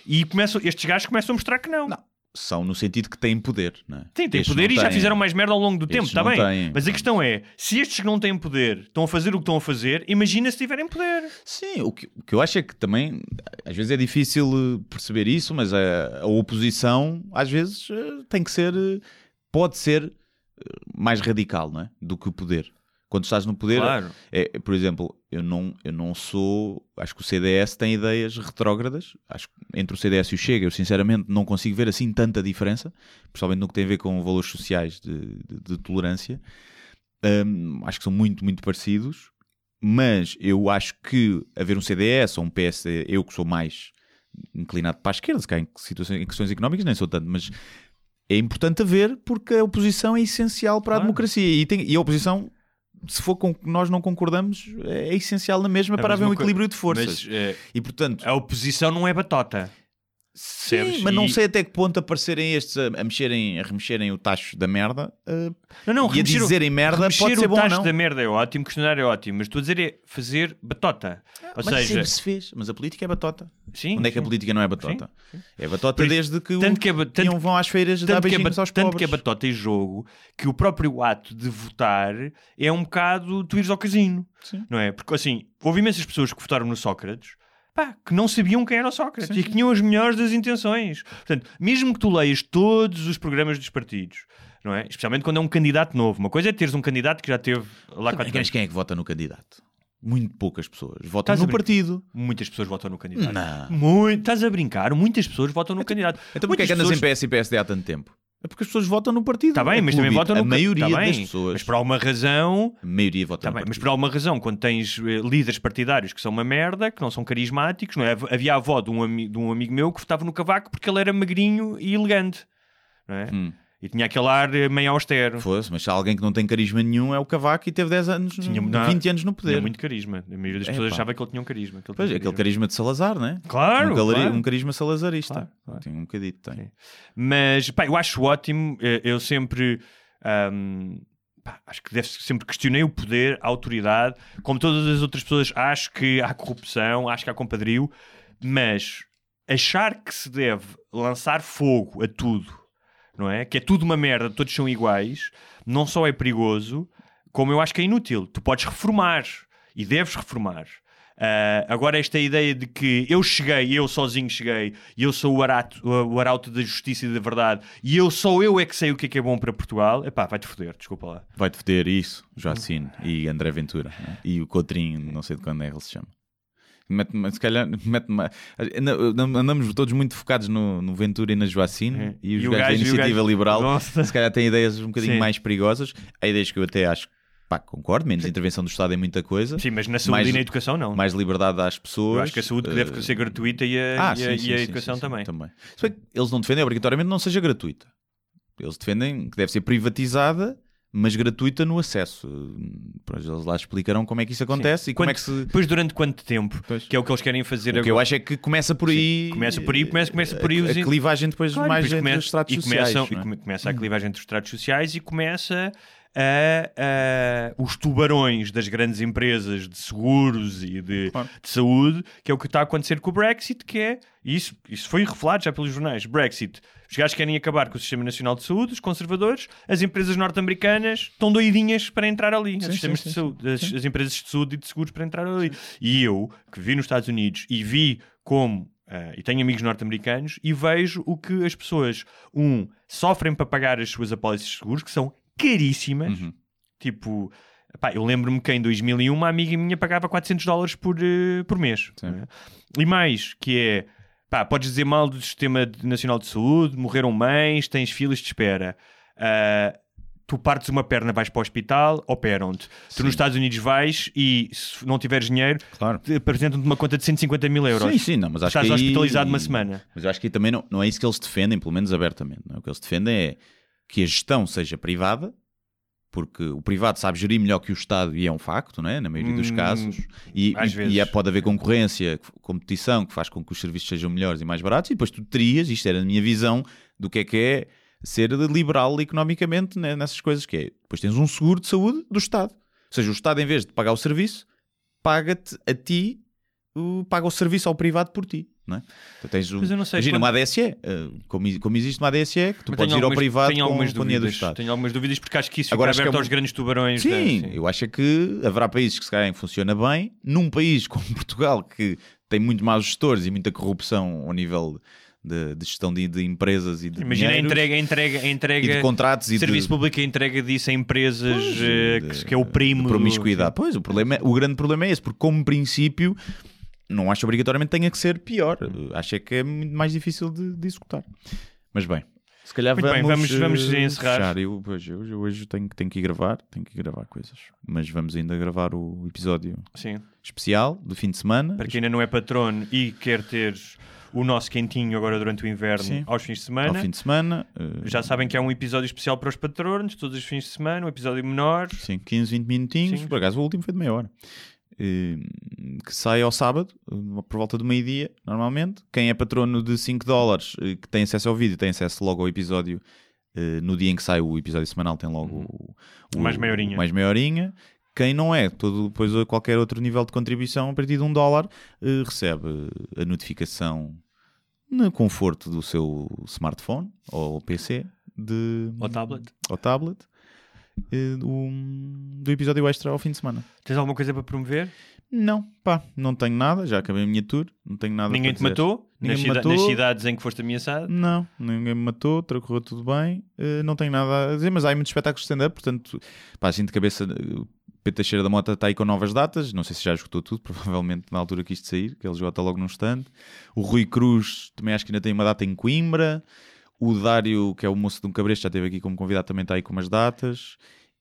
S9: E começam, estes gajos começam a mostrar que não.
S1: Não. São no sentido que têm poder, não é?
S9: Sim, têm poder e já
S1: têm.
S9: fizeram mais merda ao longo do tempo, está
S1: não
S9: bem.
S1: têm.
S9: Mas a questão é: se estes que não têm poder estão a fazer o que estão a fazer, imagina se tiverem poder.
S1: Sim, o que, o que eu acho é que também às vezes é difícil eh, perceber isso, mas a, a oposição às vezes eh, tem que ser, eh, pode ser mais radical não é? do que o poder. Quando estás no poder,
S9: Claro.
S1: é, por exemplo, eu não, eu não sou. Acho que o CDS tem ideias retrógradas. Acho que entre o CDS e o Chega, eu sinceramente não consigo ver assim tanta diferença, principalmente no que tem a ver com valores sociais de, de- de tolerância. Hum, acho que são muito, muito parecidos, mas eu acho que haver um CDS ou um PS, eu que sou mais inclinado para a esquerda, se calhar em, situações, em questões económicas nem sou tanto, mas é importante haver porque a oposição é essencial para a
S9: Claro.
S1: democracia e, tem- e a oposição, se for com que nós não concordamos, é essencial na mesma
S9: É,
S1: para haver um
S9: co-
S1: equilíbrio de forças.
S9: Mas eh,
S1: E portanto,
S9: a oposição não é batota.
S1: Sim,
S9: percebes?
S1: mas não
S9: E-
S1: sei até que ponto aparecerem estes a, a mexerem, a remexerem o tacho da merda uh,
S9: Não, não,
S1: e a
S9: o-
S1: dizerem merda pode ser
S9: o
S1: bom ou
S9: tacho
S1: não.
S9: da merda é ótimo, questionar é ótimo, mas estou a dizer é fazer batota. Ou
S1: Mas
S9: seja,
S1: sempre se fez. Mas a política é batota.
S9: sim,
S1: Onde é que a
S9: sim.
S1: política não é batota? É batota
S9: isso-
S1: desde que, o,
S9: tanto que é tanto-
S1: iam vão às feiras dar
S9: tanto que, é,
S1: beijinhos aos
S9: tanto
S1: pobres.
S9: que é batota e jogo que o próprio ato de votar é um bocado tu ires ao casino,
S1: Sim.
S9: não é? Porque assim, houve imensas pessoas que votaram no Sócrates pá, que não sabiam quem era o Sócrates
S1: Sim,
S9: e que tinham as melhores das intenções. Portanto, mesmo que tu leias todos os programas dos partidos, não é? Especialmente quando é um candidato novo. Uma coisa é teres um candidato que já teve lá quatro
S1: mas
S9: anos.
S1: quem é que vota no candidato? Muito poucas pessoas. Votam
S9: Estás a
S1: no partido.
S9: Muitas pessoas votam no candidato.
S1: Não.
S9: Muito, estás a brincar, muitas pessoas votam no candidato.
S1: Então porquê é que andas
S9: pessoas-
S1: em PS e PSD há tanto tempo? É porque as pessoas votam no partido.
S9: Está bem,
S1: É
S9: mas também votam no
S1: A maioria
S9: tá
S1: das
S9: bem,
S1: pessoas.
S9: Mas por alguma razão.
S1: A maioria vota
S9: Tá
S1: no
S9: bem, mas
S1: partido.
S9: por alguma razão, quando tens eh, líderes partidários que são uma merda, que não são carismáticos, não é? havia a avó de um, ami- de um amigo meu que votava no Cavaco porque ele era magrinho e elegante, não é?
S1: Hum.
S9: E tinha aquele ar eh, meio austero.
S1: Fosse, mas alguém que não tem carisma nenhum é o Cavaco e teve 10 anos,
S9: Tinha-
S1: 20 anos no poder.
S9: Tinha muito carisma. A maioria das pessoas
S1: Epá.
S9: achava que ele tinha um carisma. ele
S1: Pois,
S9: tinha
S1: aquele carisma de Salazar, não é?
S9: Claro,
S1: um,
S9: claro.
S1: um carisma salazarista.
S9: Claro, claro.
S1: Tem um bocadito, tem.
S9: Sim. Mas, pá, eu acho ótimo. eh, Eu sempre. ahm, pá, acho que deve sempre questionei o poder, a autoridade. Como todas as outras pessoas, acho que há corrupção, acho que há compadrio, mas achar que se deve lançar fogo a tudo, não é? Que é tudo uma merda, todos são iguais, não só é perigoso, como eu acho que é inútil. Tu podes reformar e deves reformar. Ah, agora, esta ideia de que eu cheguei, eu sozinho cheguei, e eu sou o arauto, o arauto da justiça e da verdade, e eu só eu é que sei o que é que é bom para Portugal, epá, vai-te foder, desculpa lá.
S1: Vai-te foder isso, Joacine e André Ventura. não é? E o Cotrinho, não sei de quando é que ele se chama. Mete-me- se calhar, mete-me- anda- andamos todos muito focados no, no Ventura e na Joacine
S9: É.
S1: e os
S9: E
S1: gajos da Iniciativa
S9: gajo-
S1: Liberal
S9: Nossa.
S1: se calhar têm ideias um bocadinho
S9: Sim.
S1: mais perigosas. Há ideias que eu até acho, pá, concordo, menos intervenção do Estado em muita coisa,
S9: Sim, mas na saúde
S1: Mais-
S9: e na educação não.
S1: mais liberdade às pessoas.
S9: eu acho que a saúde
S1: eh,
S9: deve ser gratuita e a,
S1: ah,
S9: e
S1: sim,
S9: a,
S1: sim,
S9: e a educação também.
S1: também. Se bem que eles não defendem obrigatoriamente que não seja gratuita. Eles defendem que deve ser privatizada, mas gratuita no acesso. Eles lá explicarão como é que isso acontece e como é que se.
S9: Depois, durante quanto tempo?
S1: Pois.
S9: Que é o que eles querem fazer
S1: O que
S9: agora.
S1: eu acho é que começa por aí.
S9: Começa por aí, começa, começa por aí
S1: a,
S9: os
S1: a clivagem depois
S9: Claro,
S1: mais
S9: depois
S1: entre
S9: começa-
S1: os estratos
S9: e
S1: sociais.
S9: começam-
S1: é?
S9: e come- começa a clivagem entre os estratos sociais e começa a, a- os tubarões das grandes empresas de seguros e de,
S1: Claro.
S9: de saúde, que é o que está a acontecer com o Brexit, que é isso, isso foi revelado já pelos jornais. Brexit. Os gajos querem acabar com o Sistema Nacional de Saúde, os conservadores, as empresas norte-americanas estão doidinhas para entrar ali, as,
S1: Sim,
S9: sistemas
S1: sim,
S9: de
S1: sim,
S9: saúde, as, as empresas de saúde e de seguros para entrar ali. E eu, que vi nos Estados Unidos e vi como ah, e tenho amigos norte-americanos e vejo o que as pessoas, um, sofrem para pagar as suas apólices de seguros, que são caríssimas.
S1: Uhum.
S9: Tipo, pá, eu lembro-me que em 2001 uma amiga minha pagava 400 dólares por, eh, por mês. É? E mais, que é, pá, podes dizer mal do Sistema Nacional de Saúde, morreram mães, tens filas de espera. Ah, tu partes uma perna, vais para o hospital, operam-te. Tu nos Estados Unidos vais e se não tiveres dinheiro,
S1: Claro.
S9: te apresentam-te uma conta de 150 mil euros.
S1: Sim, sim, não, mas acho
S9: Estás
S1: que aí-
S9: hospitalizado uma semana.
S1: Mas eu acho que aí também não, não é isso que eles defendem, pelo menos abertamente. não é? O que eles defendem é que a gestão seja privada, porque o privado sabe gerir melhor que o Estado e é um facto, não é? na maioria dos
S9: Hum,
S1: casos. E,
S9: às
S1: e-
S9: vezes.
S1: e é- pode haver concorrência, competição, que faz com que os serviços sejam melhores e mais baratos. E depois tu terias, isto era a minha visão do que é que é ser liberal economicamente né, nessas coisas, que é, depois tens um seguro de saúde do Estado. Ou seja, o Estado, em vez de pagar o serviço, paga-te a ti, paga o serviço ao privado por ti. Não é? Tu tens
S9: sei
S1: imagina
S9: quando-
S1: uma ADSE, eh, como, como existe uma ADSE, que tu
S9: Mas
S1: podes ir ao privado
S9: tenho
S1: com,
S9: algumas
S1: com dinheiro do Estado.
S9: Tenho algumas dúvidas porque acho que isso
S1: Agora,
S9: fica
S1: que
S9: aberto
S1: é um-
S9: aos grandes tubarões.
S1: Sim,
S9: da- sim.
S1: eu acho é que haverá países que se calhar funciona bem, num país como Portugal, que tem muito maus gestores e muita corrupção ao nível de, de gestão de, de empresas e de
S9: Imagina a
S1: dinheiros
S9: entrega, a entrega, a
S1: e
S9: entrega
S1: de contratos e
S9: serviço
S1: de,
S9: público, a entrega disso a empresas
S1: Pois,
S9: eh,
S1: de-
S9: que, que é o primo.
S1: de
S9: do-
S1: promiscuidade. Pois, o, problema é- o grande problema é esse, porque como princípio não acho obrigatoriamente que tenha que ser pior. Acho é que é muito mais difícil de, de executar. Mas bem, se calhar
S9: Muito bem,
S1: vamos,
S9: vamos- vamos
S1: eh,
S9: encerrar.
S1: fechar. Eu, eu, eu hoje tenho, tenho que ir gravar, tenho que ir gravar coisas. Mas vamos ainda gravar o episódio
S9: Sim.
S1: especial do fim de semana.
S9: Para quem ainda não é patrono e quer ter o nosso quentinho agora durante o inverno
S1: Sim.
S9: aos fins de
S1: Ao
S9: semana,
S1: fim de semana. eh,
S9: já sabem que é um episódio especial para os patronos, todos os fins de semana, um episódio menor.
S1: Sim, 15, 20 minutinhos.
S9: Sim.
S1: Por acaso o último foi de meia hora. Que sai ao sábado, por volta do meio-dia, normalmente. Quem é patrono de 5 dólares, eh, que tem acesso ao vídeo, tem acesso logo ao episódio. eh, no dia em que sai o episódio semanal, tem logo o, o-
S9: Mais meia horinha.
S1: mais meia horinha. Quem não é, todo, depois qualquer outro nível de contribuição, a partir de um dólar, eh, recebe a notificação no conforto do seu smartphone ou PC de,
S9: Ou tablet.
S1: ao tablet do, do episódio extra ao fim de semana.
S9: Tens alguma coisa para promover?
S1: Não, pá, não tenho nada, já acabei a minha tour, não tenho nada
S9: Ninguém te
S1: dizer.
S9: matou?
S1: Ninguém
S9: nas,
S1: me
S9: cida-
S1: matou.
S9: nas cidades em que foste ameaçado?
S1: Não, ninguém me matou, correu tudo bem, eh, não tenho nada a dizer, mas há aí muitos espetáculos de stand-up, portanto, pá, assim de cabeça, eh, o Pedro Teixeira da Mota está aí com novas datas, não sei se já esgotou tudo, provavelmente na altura que isto sair, que ele esgota logo num stand. O Rui Cruz também acho que ainda tem uma data em Coimbra. O Dário, que é o moço de um cabresto, já esteve aqui como convidado, também está aí com umas datas.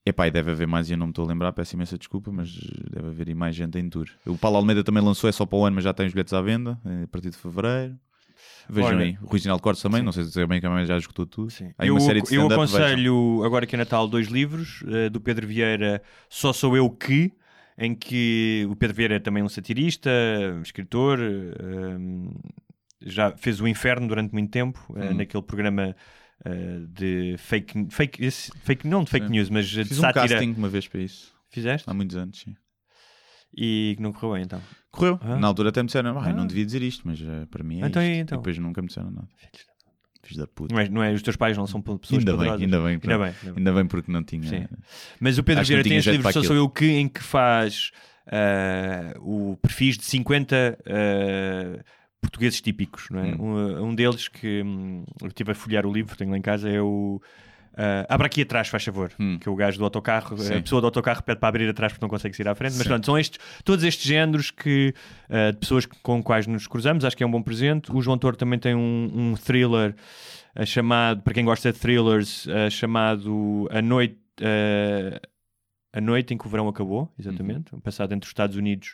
S1: Epá, e deve haver mais, e eu não me estou a lembrar, peço imensa desculpa, mas deve haver aí mais gente em tour. O Paulo Almeida também lançou, é só para o ano, mas já tem os bilhetes à venda, eh, a partir de fevereiro. Vejam
S9: Olha,
S1: aí, o Rui Ginaldo Cortes também, não sei se também que já esgotou tudo.
S9: Sim.
S1: Há
S9: Eu,
S1: uma série de
S9: eu
S1: stand-up, vejam.
S9: aconselho agora que é Natal dois livros eh, do Pedro Vieira, Só Sou Eu Que, em que o Pedro Vieira é também um satirista, escritor, eh, já fez o Inferno durante muito tempo,
S1: Hum.
S9: naquele programa eh, de fake, fake, esse- fake, não de fake
S1: Sim.
S9: news, mas de
S1: Fiz um
S9: sátira.
S1: casting uma vez para isso,
S9: Fizeste?
S1: há muitos anos, sim.
S9: E que não correu bem então.
S1: Correu.
S9: Ah.
S1: Na altura até me disseram, "Ai,
S9: Ah.
S1: não devia dizer isto, mas eh, para mim é
S9: Então,
S1: isto.
S9: então?
S1: E depois nunca me disseram nada. Fiz da puta.
S9: Não é, não é- os teus pais não são pessoas
S1: Ainda bem, ainda bem,
S9: Ainda bem, ainda bem.
S1: Ainda bem porque não tinha.
S9: Sim. Mas o Pedro Vieira tem este livro Só Sou. Eu Que, em que faz ah, o perfis de 50 ah, portugueses típicos. Não é?
S1: Hum.
S9: Um, um deles que hum, eu estive a folhear o livro, tenho lá em casa, é o. abra aqui atrás, faz favor. Que é o gajo do autocarro.
S1: Hum. Sim.
S9: A pessoa do autocarro pede para abrir atrás porque não consegue sair à frente. Mas
S1: Sim.
S9: pronto, são estes, todos estes géneros que, ah, de pessoas com quais nos cruzamos. Acho que é um bom presente. O João Toro também tem um, um thriller ah, chamado, para quem gosta de thrillers, chamado A Noite. a noite em que o verão acabou, exatamente, passado entre os Estados Unidos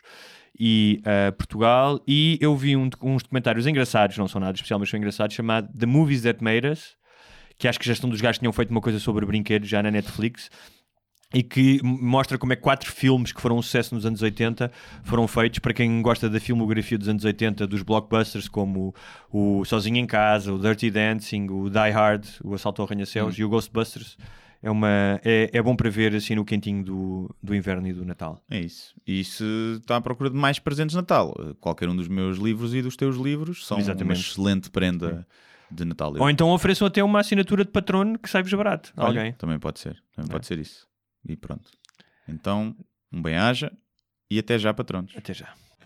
S9: e ah, Portugal, e eu vi um- uns documentários engraçados, não são nada especial, mas são engraçados, chamado The Movies That Made Us, que acho que já estão dos gajos que tinham feito uma coisa sobre brinquedos já na Netflix, e que mostra como é que quatro filmes que foram um sucesso nos anos 80 foram feitos para quem gosta da filmografia dos anos 80, dos blockbusters como o Sozinho em Casa, o Dirty Dancing, o Die Hard, o Assalto ao Arranha-Céus e o Ghostbusters. É, uma, é, é bom para ver assim no quentinho do, do inverno e do Natal.
S1: É isso. E se está à procura de mais presentes de Natal, eh, qualquer um dos meus livros e dos teus livros são uma
S9: Exatamente.
S1: excelente prenda de Natal.
S9: Ou então ofereçam até uma assinatura de patrono que sai-vos barato.
S1: Olha,
S9: Alguém.
S1: Também pode ser. Também pode ser isso. E pronto. Então, um bem-aja e até já, patronos.
S9: Até já.